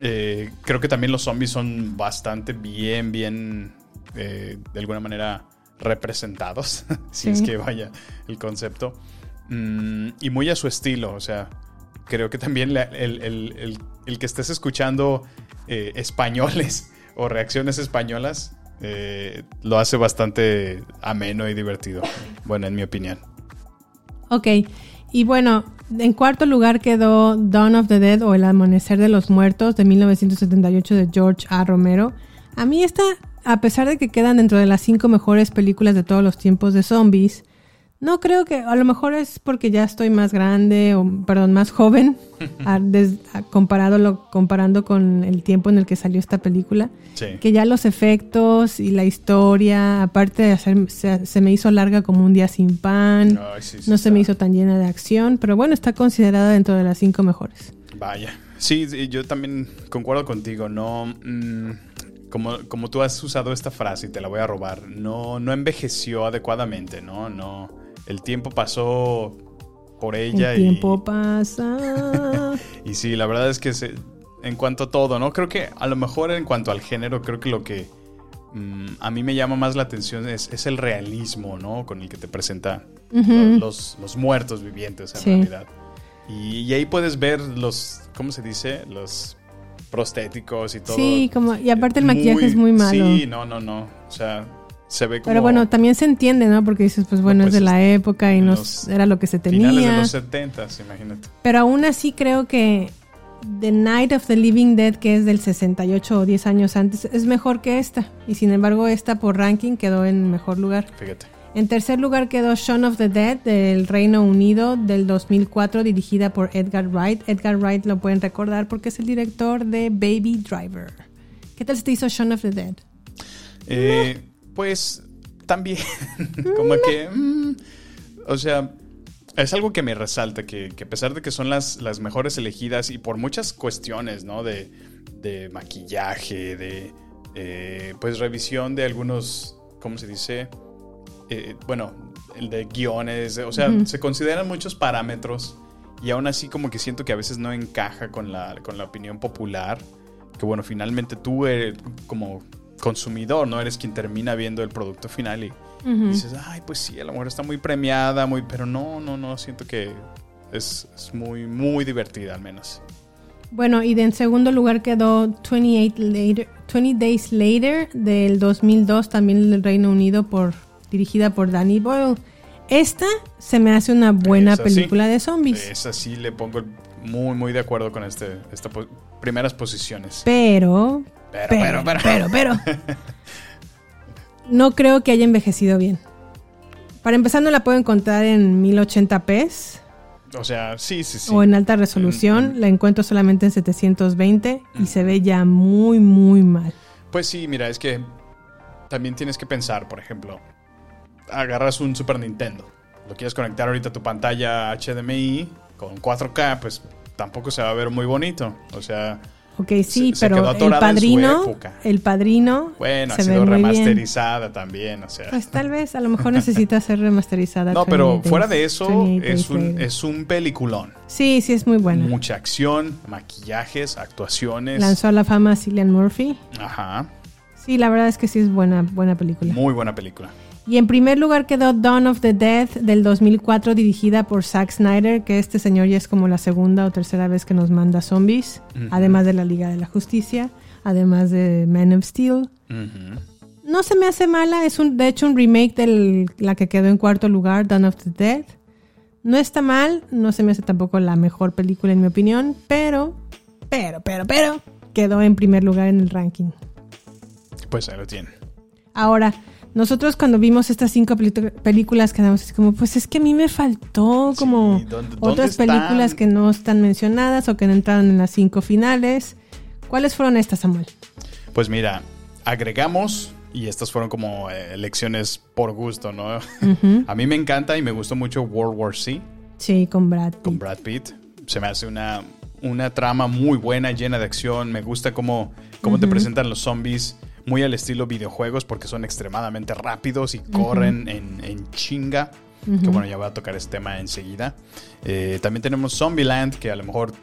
Eh, creo que también los zombies son bastante bien, bien, eh, de alguna manera representados, si es que vaya el concepto. Mm, y muy a su estilo, o sea, creo que también la- el, el- el- el que estés escuchando eh, españoles o reacciones españolas eh, lo hace bastante ameno y divertido, bueno, en mi opinión. Ok, y bueno, en cuarto lugar quedó Dawn of the Dead o El Amanecer de los Muertos de 1978 de George A. Romero. A mí esta, a pesar de que quedan dentro de las cinco mejores películas de todos los tiempos de zombies, no creo que, a lo mejor es porque ya estoy más grande o, perdón, más joven, a- des- a- comparado lo- comparando con el tiempo en el que salió esta película. Sí. Que ya los efectos y la historia, aparte de hacer, se, se me hizo larga como un día sin pan, Ay, sí, sí no se me hizo tan llena de acción, pero bueno, está considerada dentro de las cinco mejores. Vaya. Sí, sí, yo también concuerdo contigo. No, mm, como, como tú has usado esta frase y te la voy a robar, no, no envejeció adecuadamente, ¿no? No. El tiempo pasó por ella el y, tiempo pasa. y sí, la verdad es que se- en cuanto a todo, ¿no? Creo que a lo mejor en cuanto al género, creo que lo que mm, a mí me llama más la atención es, es el realismo, ¿no? Con el que te presenta los, los muertos vivientes en Sí. realidad. Y, y ahí puedes ver los, ¿cómo se dice? Los prostéticos y todo. Sí, como, y aparte el maquillaje es muy malo. Sí, no, no, no. O sea, se ve como Pero bueno, también se entiende, ¿no? Porque dices, pues bueno, pues es de la es- época y en no los era lo que se tenía. finales de los 70, imagínate. Pero aún así creo que The Night of the Living Dead, que es del 68 o 10 años antes, es mejor que esta. Y sin embargo, esta por ranking quedó en mejor lugar. Fíjate. En tercer lugar quedó Shaun of the Dead del Reino Unido del 2004, dirigida por Edgar Wright. Edgar Wright lo pueden recordar porque es el director de Baby Driver. ¿Qué tal se te hizo Shaun of the Dead? Eh, pues también, como que, mm, o sea, es algo que me resalta, que, que a pesar de que son las, las mejores elegidas y por muchas cuestiones, ¿no? De, de maquillaje, de, eh, pues, revisión de algunos, ¿cómo se dice? Eh, bueno, el de guiones, o sea, se consideran muchos parámetros y aún así como que siento que a veces no encaja con la, con la opinión popular, que bueno, finalmente tú, eh, como consumidor, ¿no? Eres quien termina viendo el producto final y dices, ay, pues sí, a lo mejor está muy premiada, muy, pero no, no, no, siento que es, es muy, muy divertida al menos. Bueno, y de en segundo lugar quedó 28, later, 20 Days Later del 2002, también del Reino Unido, por, dirigida por Danny Boyle. Esta se me hace una buena Esa sí. película de zombies. Esa sí le pongo muy, muy de acuerdo con este, estas primeras posiciones. Pero, Pero, pero, pero, pero, pero. pero, no creo que haya envejecido bien. Para empezar, no la puedo encontrar en 1080p O sea, sí, sí, sí. o en alta resolución. La encuentro solamente en 720 y se ve ya muy, muy mal. Pues sí, mira, es que también tienes que pensar, por ejemplo, agarras un Super Nintendo, lo quieres conectar ahorita a tu pantalla HDMI con 4K, pues tampoco se va a ver muy bonito. O sea, Ok, sí, Se- se quedó pero el padrino, el padrino bueno, se ha sido muy bien. remasterizada también, o sea. Pues tal vez, a lo mejor necesita ser remasterizada. no, pero 28 fuera de eso, 28 es un, es un peliculón. Sí, sí, es muy buena. Mucha acción, maquillajes, actuaciones. Lanzó a la fama a Cillian Murphy. Ajá, Sí, la verdad es que sí es buena, buena película. muy buena película. Y en primer lugar quedó Dawn of the Dead del 2004, dirigida por Zack Snyder, que este señor ya es como la segunda o tercera vez que nos manda zombies, además de la Liga de la Justicia, además de Man of Steel. No se me hace mala, es un, de hecho un remake de la que quedó en cuarto lugar, Dawn of the Dead. No está mal, no se me hace tampoco la mejor película en mi opinión, pero, pero, pero, pero, quedó en primer lugar en el ranking. Pues ahí lo tienen. Ahora, nosotros cuando vimos estas cinco películas quedamos así como, pues es que a mí me faltó como ¿dónde- dónde otras están? películas que no están mencionadas o que no entraron en las cinco finales. ¿Cuáles fueron estas, Samuel? Pues mira, agregamos, y estas fueron como eh, elecciones por gusto, ¿no? A mí me encanta y me gustó mucho World War C Sí, con Brad Pitt. con Brad Pitt. Se me hace una, una trama muy buena, llena de acción. Me gusta cómo, cómo te presentan los zombies muy al estilo videojuegos porque son extremadamente rápidos y corren en, en chinga. Que bueno, ya voy a tocar este tema enseguida. Eh, también tenemos Zombieland, que a lo mejor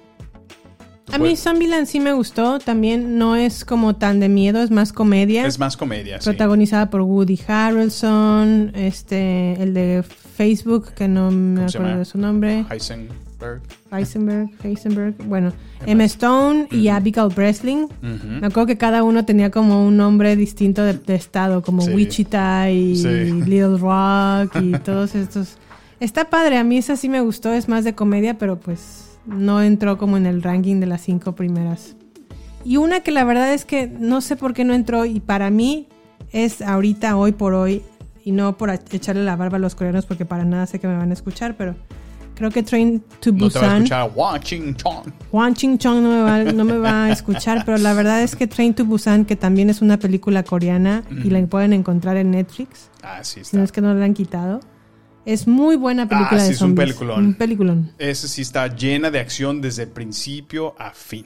A mí Zombieland sí me gustó, también no es como tan de miedo, es más comedia. es más comedia. sí. protagonizada por Woody Harrelson, este, el de Facebook, que no me ¿Cómo se acuerdo de su nombre. Heisenberg. Heisenberg, Heisenberg, bueno, Emma Stone y Abigail Breslin. Me acuerdo que cada uno tenía como un nombre distinto de, de estado, como Sí. Wichita y Sí. Little Rock y todos estos. Está padre, a mí esa sí me gustó, es más de comedia, pero pues no entró como en el ranking de las cinco primeras. Y una que la verdad es que no sé por qué no entró y para mí es ahorita, hoy por hoy, y no por echarle la barba a los coreanos porque para nada sé que me van a escuchar, pero creo que Train to No te va a Busan... escuchar Watching Chong. Ching Chong no me, va, no me va a escuchar, pero la verdad es que Train to Busan, que también es una película coreana y la pueden encontrar en Netflix, Ah, sí, si no está. es que no la han quitado, es muy buena película Ah, sí, de es un peliculón. Un peliculón. Ese sí está llena de acción desde principio a fin.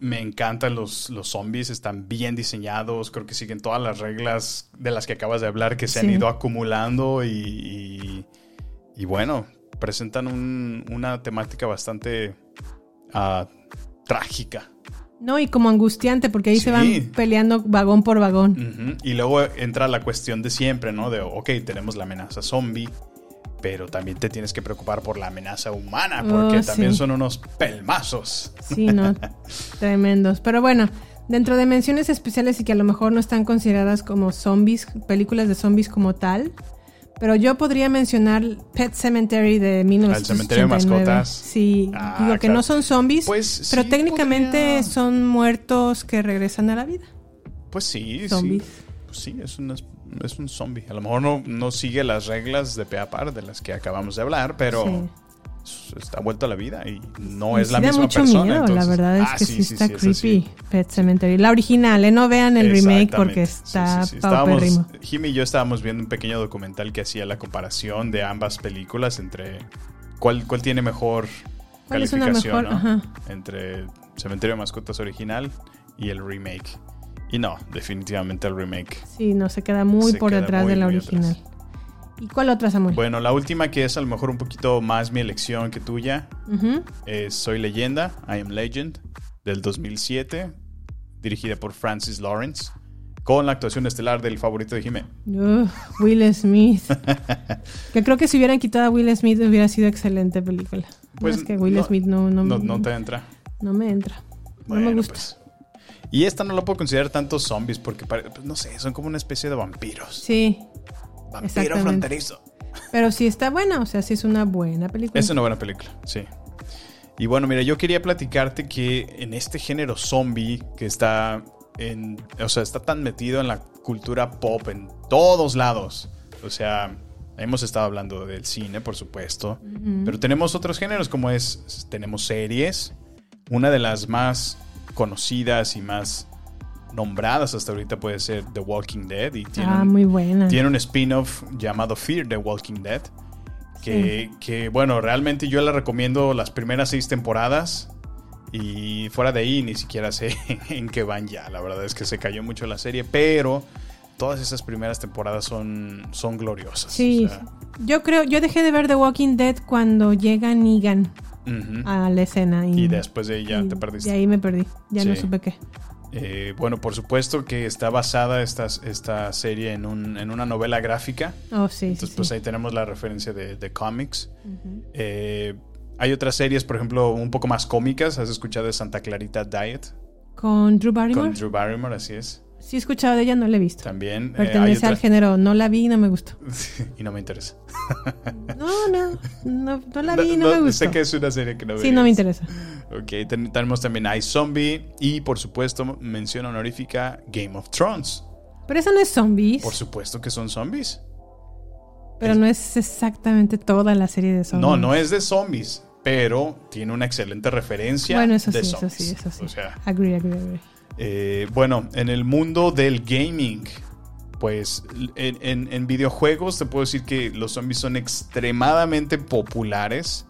Me encantan los, los zombies, están bien diseñados, creo que siguen todas las reglas de las que acabas de hablar que se han ido acumulando y, y- y bueno, presentan un- una temática bastante ah, trágica. No, y como angustiante, porque ahí se van peleando vagón por vagón. Y luego entra la cuestión de siempre, ¿no? De, ok, tenemos la amenaza zombie, pero también te tienes que preocupar por la amenaza humana, porque Oh, también sí. son unos pelmazos. Sí, no, tremendos. Pero bueno, dentro de menciones especiales y que a lo mejor no están consideradas como zombies, películas de zombies como tal, pero yo podría mencionar Pet Cemetery de 1989. cementerio de mascotas. Sí, Ah, digo que claro. no son zombies, Pues pero sí técnicamente podría. son muertos que regresan a la vida. Pues sí, Zombies. sí. Pues sí, es, una- es un zombie. A lo mejor no, no sigue las reglas de pe a par de las que acabamos de hablar, pero Sí. Está vuelto a la vida y no es la misma mucho persona. miedo, la verdad es Ah, que sí, está es creepy. Pet Cemetery. La original, ¿eh? No vean el remake porque está paupérrimo. Jimmy y yo estábamos viendo un pequeño documental que hacía la comparación de ambas películas entre cuál, cuál tiene mejor ¿Cuál es una calificación, mejor? ¿no? Ajá. Entre Cementerio de Mascotas original y el remake. Y no, definitivamente el remake. Sí, no, se queda muy Se por queda detrás muy, de la original. ¿Y cuál otra, Samuel? Bueno, la última que es a lo mejor un poquito más mi elección que tuya es Soy Leyenda, I Am Legend, del 2007, dirigida por Francis Lawrence. con la actuación estelar del favorito de Jimé. Uh, Will Smith. que creo que si hubieran quitado a Will Smith hubiera sido excelente película. Pues es que Will no, Smith no, no, no, no te entra. No me entra. Bueno, no me gusta. pues. Y esta no la puedo considerar tanto zombies porque, pues, no sé, son como una especie de vampiros. Sí. Vampiro fronterizo. Pero sí está buena, o sea, sí es una buena película. Es una buena película, sí. Y bueno, mira, yo quería platicarte que en este género zombie que está en, o sea, está tan metido en la cultura pop en todos lados. O sea, hemos estado hablando del cine, por supuesto, pero tenemos otros géneros como es, tenemos series. Una de las más conocidas y más nombradas hasta ahorita puede ser The Walking Dead y tiene Ah, un- muy buena. tiene un spin-off llamado Fear the Walking Dead. Que, que, bueno, realmente yo la recomiendo las primeras seis temporadas. Y fuera de ahí ni siquiera sé en qué van ya. La verdad es que se cayó mucho la serie. Pero todas esas primeras temporadas son, son gloriosas. Sí, O sea, yo creo, yo dejé de ver The Walking Dead cuando llega Negan ujú. a la escena. Y, Y después de ahí ya y te perdiste. De ahí me perdí, ya no supe qué. Eh, bueno, por supuesto que está basada esta, esta serie en, un- en una novela gráfica. Oh, sí, sí, Entonces, pues sí. ahí tenemos la referencia de, de cómics. Eh, hay otras series, por ejemplo, un poco más cómicas. ¿Has escuchado de Santa Clarita Diet? Con Drew Barrymore. Con Drew Barrymore, así es. Sí he escuchado de ella, no la he visto. También. eh, Pertenece al género, no la vi, no me gustó. y no me interesa. No, no, no, no la vi, no, me gustó. Sé que es una serie que no Sí, no me interesa. Ok, ten- tenemos también iZombie y, por supuesto, mención honorífica Game of Thrones. Pero eso no es zombies, Por supuesto que son zombies. pero no es exactamente toda la serie de zombies. No, no es de zombies, pero tiene una excelente referencia Bueno, eso de sí, eso sí, eso sí. O sea, Agree, agree, agree. Eh, bueno, en el mundo del gaming, pues en, en- en videojuegos te puedo decir que los zombies son extremadamente populares,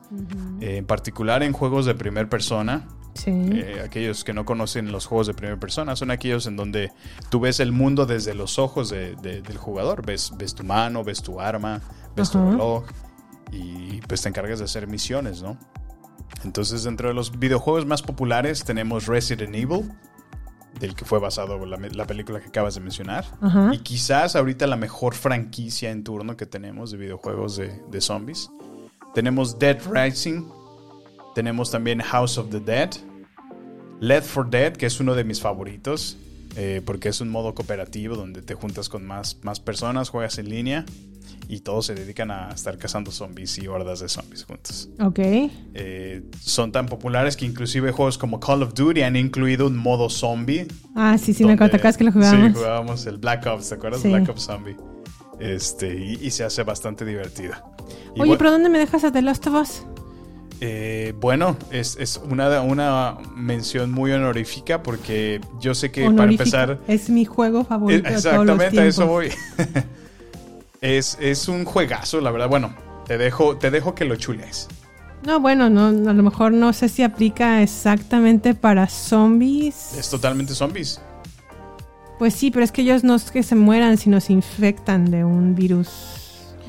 eh, en particular en juegos de primera persona. Sí. Eh, aquellos que no conocen los juegos de primera persona son aquellos en donde tú ves el mundo desde los ojos de- de- del jugador. Ves, ves tu mano, ves tu arma, ves tu reloj y pues te encargas de hacer misiones, ¿no? Entonces, dentro de los videojuegos más populares tenemos Resident Evil, del que fue basado la, la película que acabas de mencionar. Y quizás ahorita la mejor franquicia en turno que tenemos de videojuegos de, de zombies. Tenemos Dead Rising. Tenemos también House of the Dead. Left for Dead, que es uno de mis favoritos. Eh, porque es un modo cooperativo donde te juntas con más, más personas, juegas en línea. Y todos se dedican a estar cazando zombies y hordas de zombies juntos. Ok. Eh, son tan populares que inclusive juegos como Call of Duty han incluido un modo zombie Ah, sí, sí, me acuerdo. ¿Te acuerdas que lo Sí, jugábamos? jugábamos el Black Ops, ¿te acuerdas? Sí. Black Ops Zombie. Este, y, y se hace bastante divertida. Oye, ¿pero dónde me dejas a The Last of Us? Eh, bueno, es, es una, una mención muy honorífica porque yo sé que para empezar... Es mi juego Eh, favorito de todos los Exactamente, a eso voy. es, es un juegazo, la verdad. Bueno, te dejo, te dejo que lo chules. No, bueno, no, a lo mejor no sé si aplica exactamente para zombies. Es totalmente zombies. Pues sí, pero es que ellos no es que se mueran, sino se infectan de un virus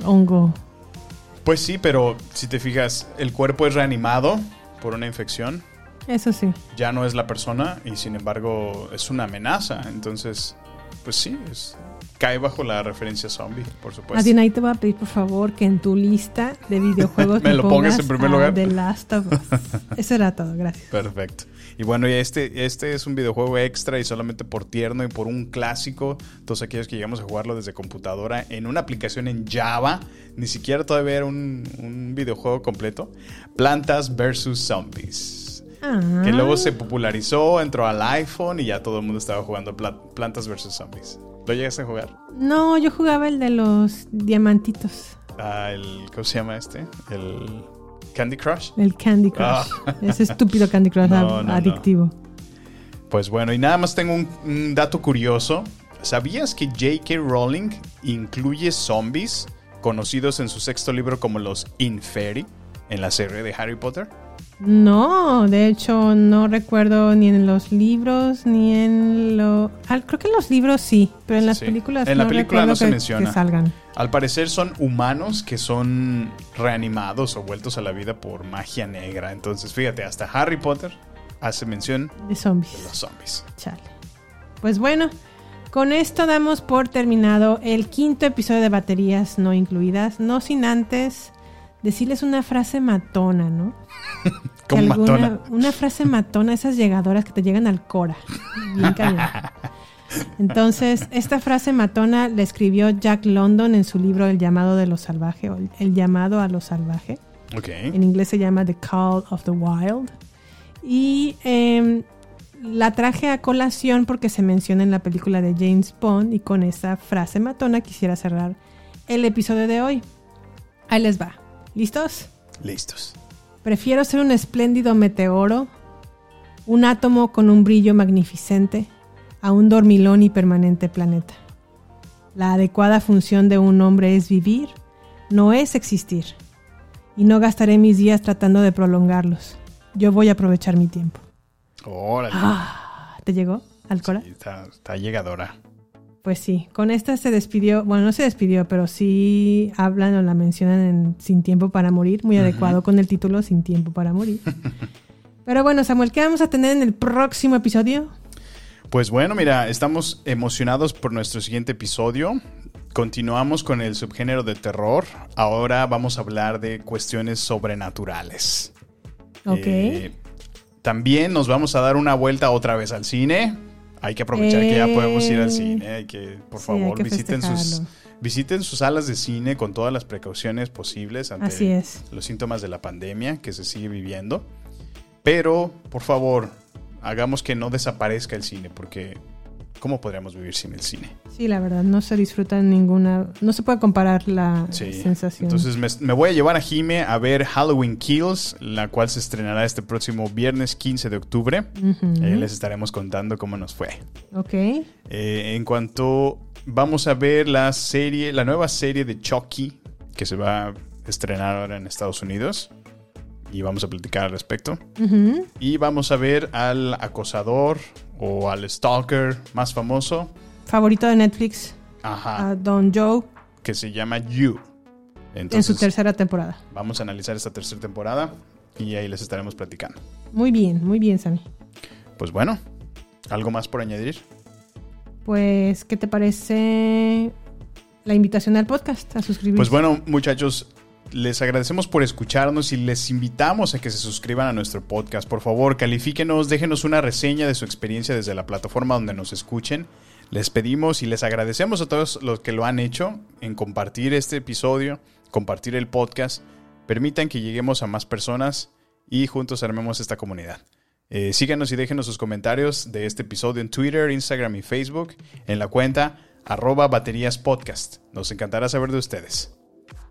hongo. Pues sí, pero si te fijas, el cuerpo es reanimado por una infección. Eso sí. ya no es la persona y sin embargo es una amenaza. Entonces, pues sí, es- cae bajo la referencia zombie, por supuesto. Así ahí te voy a pedir por favor que en tu lista de videojuegos Me lo pongas en primer lugar. The Last of Us. Eso era todo, gracias. Perfecto. Y bueno, y este, este es un videojuego extra y solamente por tierno y por un clásico. Todos aquellos que llegamos a jugarlo desde computadora en una aplicación en Java, ni siquiera todavía era un, un videojuego completo. Plantas vs. Zombies. Ah. Que luego se popularizó, entró al iPhone y ya todo el mundo estaba jugando Pla- Plantas vs. Zombies. ¿Lo llegaste a jugar? No, yo jugaba el de los diamantitos. Ah, el, ¿Cómo se llama este? El Candy Crush. El Candy Crush. Ah. Ese estúpido Candy Crush No, no. adictivo. Pues bueno, y nada más tengo un, un dato curioso. ¿Sabías que J.K. Rowling incluye zombies conocidos en su sexto libro como los Inferi en la serie de Harry Potter? No, de hecho no recuerdo ni en los libros ni en lo... ah, creo que en los libros sí, pero en las Sí. películas En la no película recuerdo no se que- menciona. que salgan. Al parecer son humanos que son reanimados o vueltos a la vida por magia negra. Entonces, fíjate, hasta Harry Potter hace mención De zombies. de los zombies. Chale. Pues bueno, Con esto damos por terminado el quinto episodio de baterías no incluidas, no sin antes decirles una frase matona, ¿no? ¿Cómo matona? Una frase matona, esas llegadoras que te llegan al cora. Bien Entonces, esta frase matona la escribió Jack London en su libro El llamado de lo salvaje, o El llamado a lo salvaje. Okay. En inglés se llama The Call of the Wild. Y eh, la traje a colación porque se menciona en la película de James Bond y con esa frase matona quisiera cerrar el episodio de hoy. Ahí les va. ¿Listos? Listos. Prefiero ser un espléndido meteoro, un átomo con un brillo magnificente, a un dormilón y permanente planeta. La adecuada función de un hombre es vivir, no es existir. Y no gastaré mis días tratando de prolongarlos. Yo voy a aprovechar mi tiempo. Órale. Ah, ¿Te llegó, Alcora? Sí, está, está llegadora. Pues sí, con esta se despidió, bueno, no se despidió, pero sí hablan o la mencionan en Sin Tiempo para Morir, muy adecuado con el título Sin Tiempo para Morir. pero bueno, Samuel, ¿qué vamos a tener en el próximo episodio? Pues bueno, mira, estamos emocionados por nuestro siguiente episodio. Continuamos con el subgénero de terror. Ahora vamos a hablar de cuestiones sobrenaturales. Ok. Eh, también nos vamos a dar una vuelta otra vez al cine. Hay que aprovechar que ya podemos ir al Eh. cine. Hay que, por Sí, favor, que visiten sus, visiten sus salas de cine con todas las precauciones posibles ante Así es. los síntomas de la pandemia que se sigue viviendo. Pero, por favor, hagamos que no desaparezca el cine, porque ¿cómo podríamos vivir sin el cine? Sí, la verdad, no se disfruta ninguna, no se puede comparar la Sí. sensación. Entonces me, me voy a llevar a Jime a ver Halloween Kills, la cual se estrenará este próximo viernes 15 de octubre. Eh, les estaremos contando cómo nos fue. Ok. Eh, en cuanto vamos a ver la serie, la nueva serie de Chucky que se va a estrenar ahora en Estados Unidos y vamos a platicar al respecto. Y vamos a ver al acosador o al stalker más famoso, Favorito de Netflix, ajá, a Don Joe, que se llama You. en su tercera temporada. vamos a analizar esta tercera temporada y ahí les estaremos platicando. Muy bien, muy bien, Sammy. Pues bueno, ¿algo más por añadir? Pues, ¿qué te parece la invitación al podcast? A suscribirse. Pues bueno, muchachos, les agradecemos por escucharnos y les invitamos a que se suscriban a nuestro podcast. Por favor, califíquenos, déjenos una reseña de su experiencia desde la plataforma donde nos escuchen. Les pedimos y les agradecemos a todos los que lo han hecho en compartir este episodio, compartir el podcast. Permitan que lleguemos a más personas y juntos armemos esta comunidad. Eh, síganos y déjenos sus comentarios de este episodio en Twitter, Instagram y Facebook en la cuenta arroba baterías podcast. Nos encantará saber de ustedes.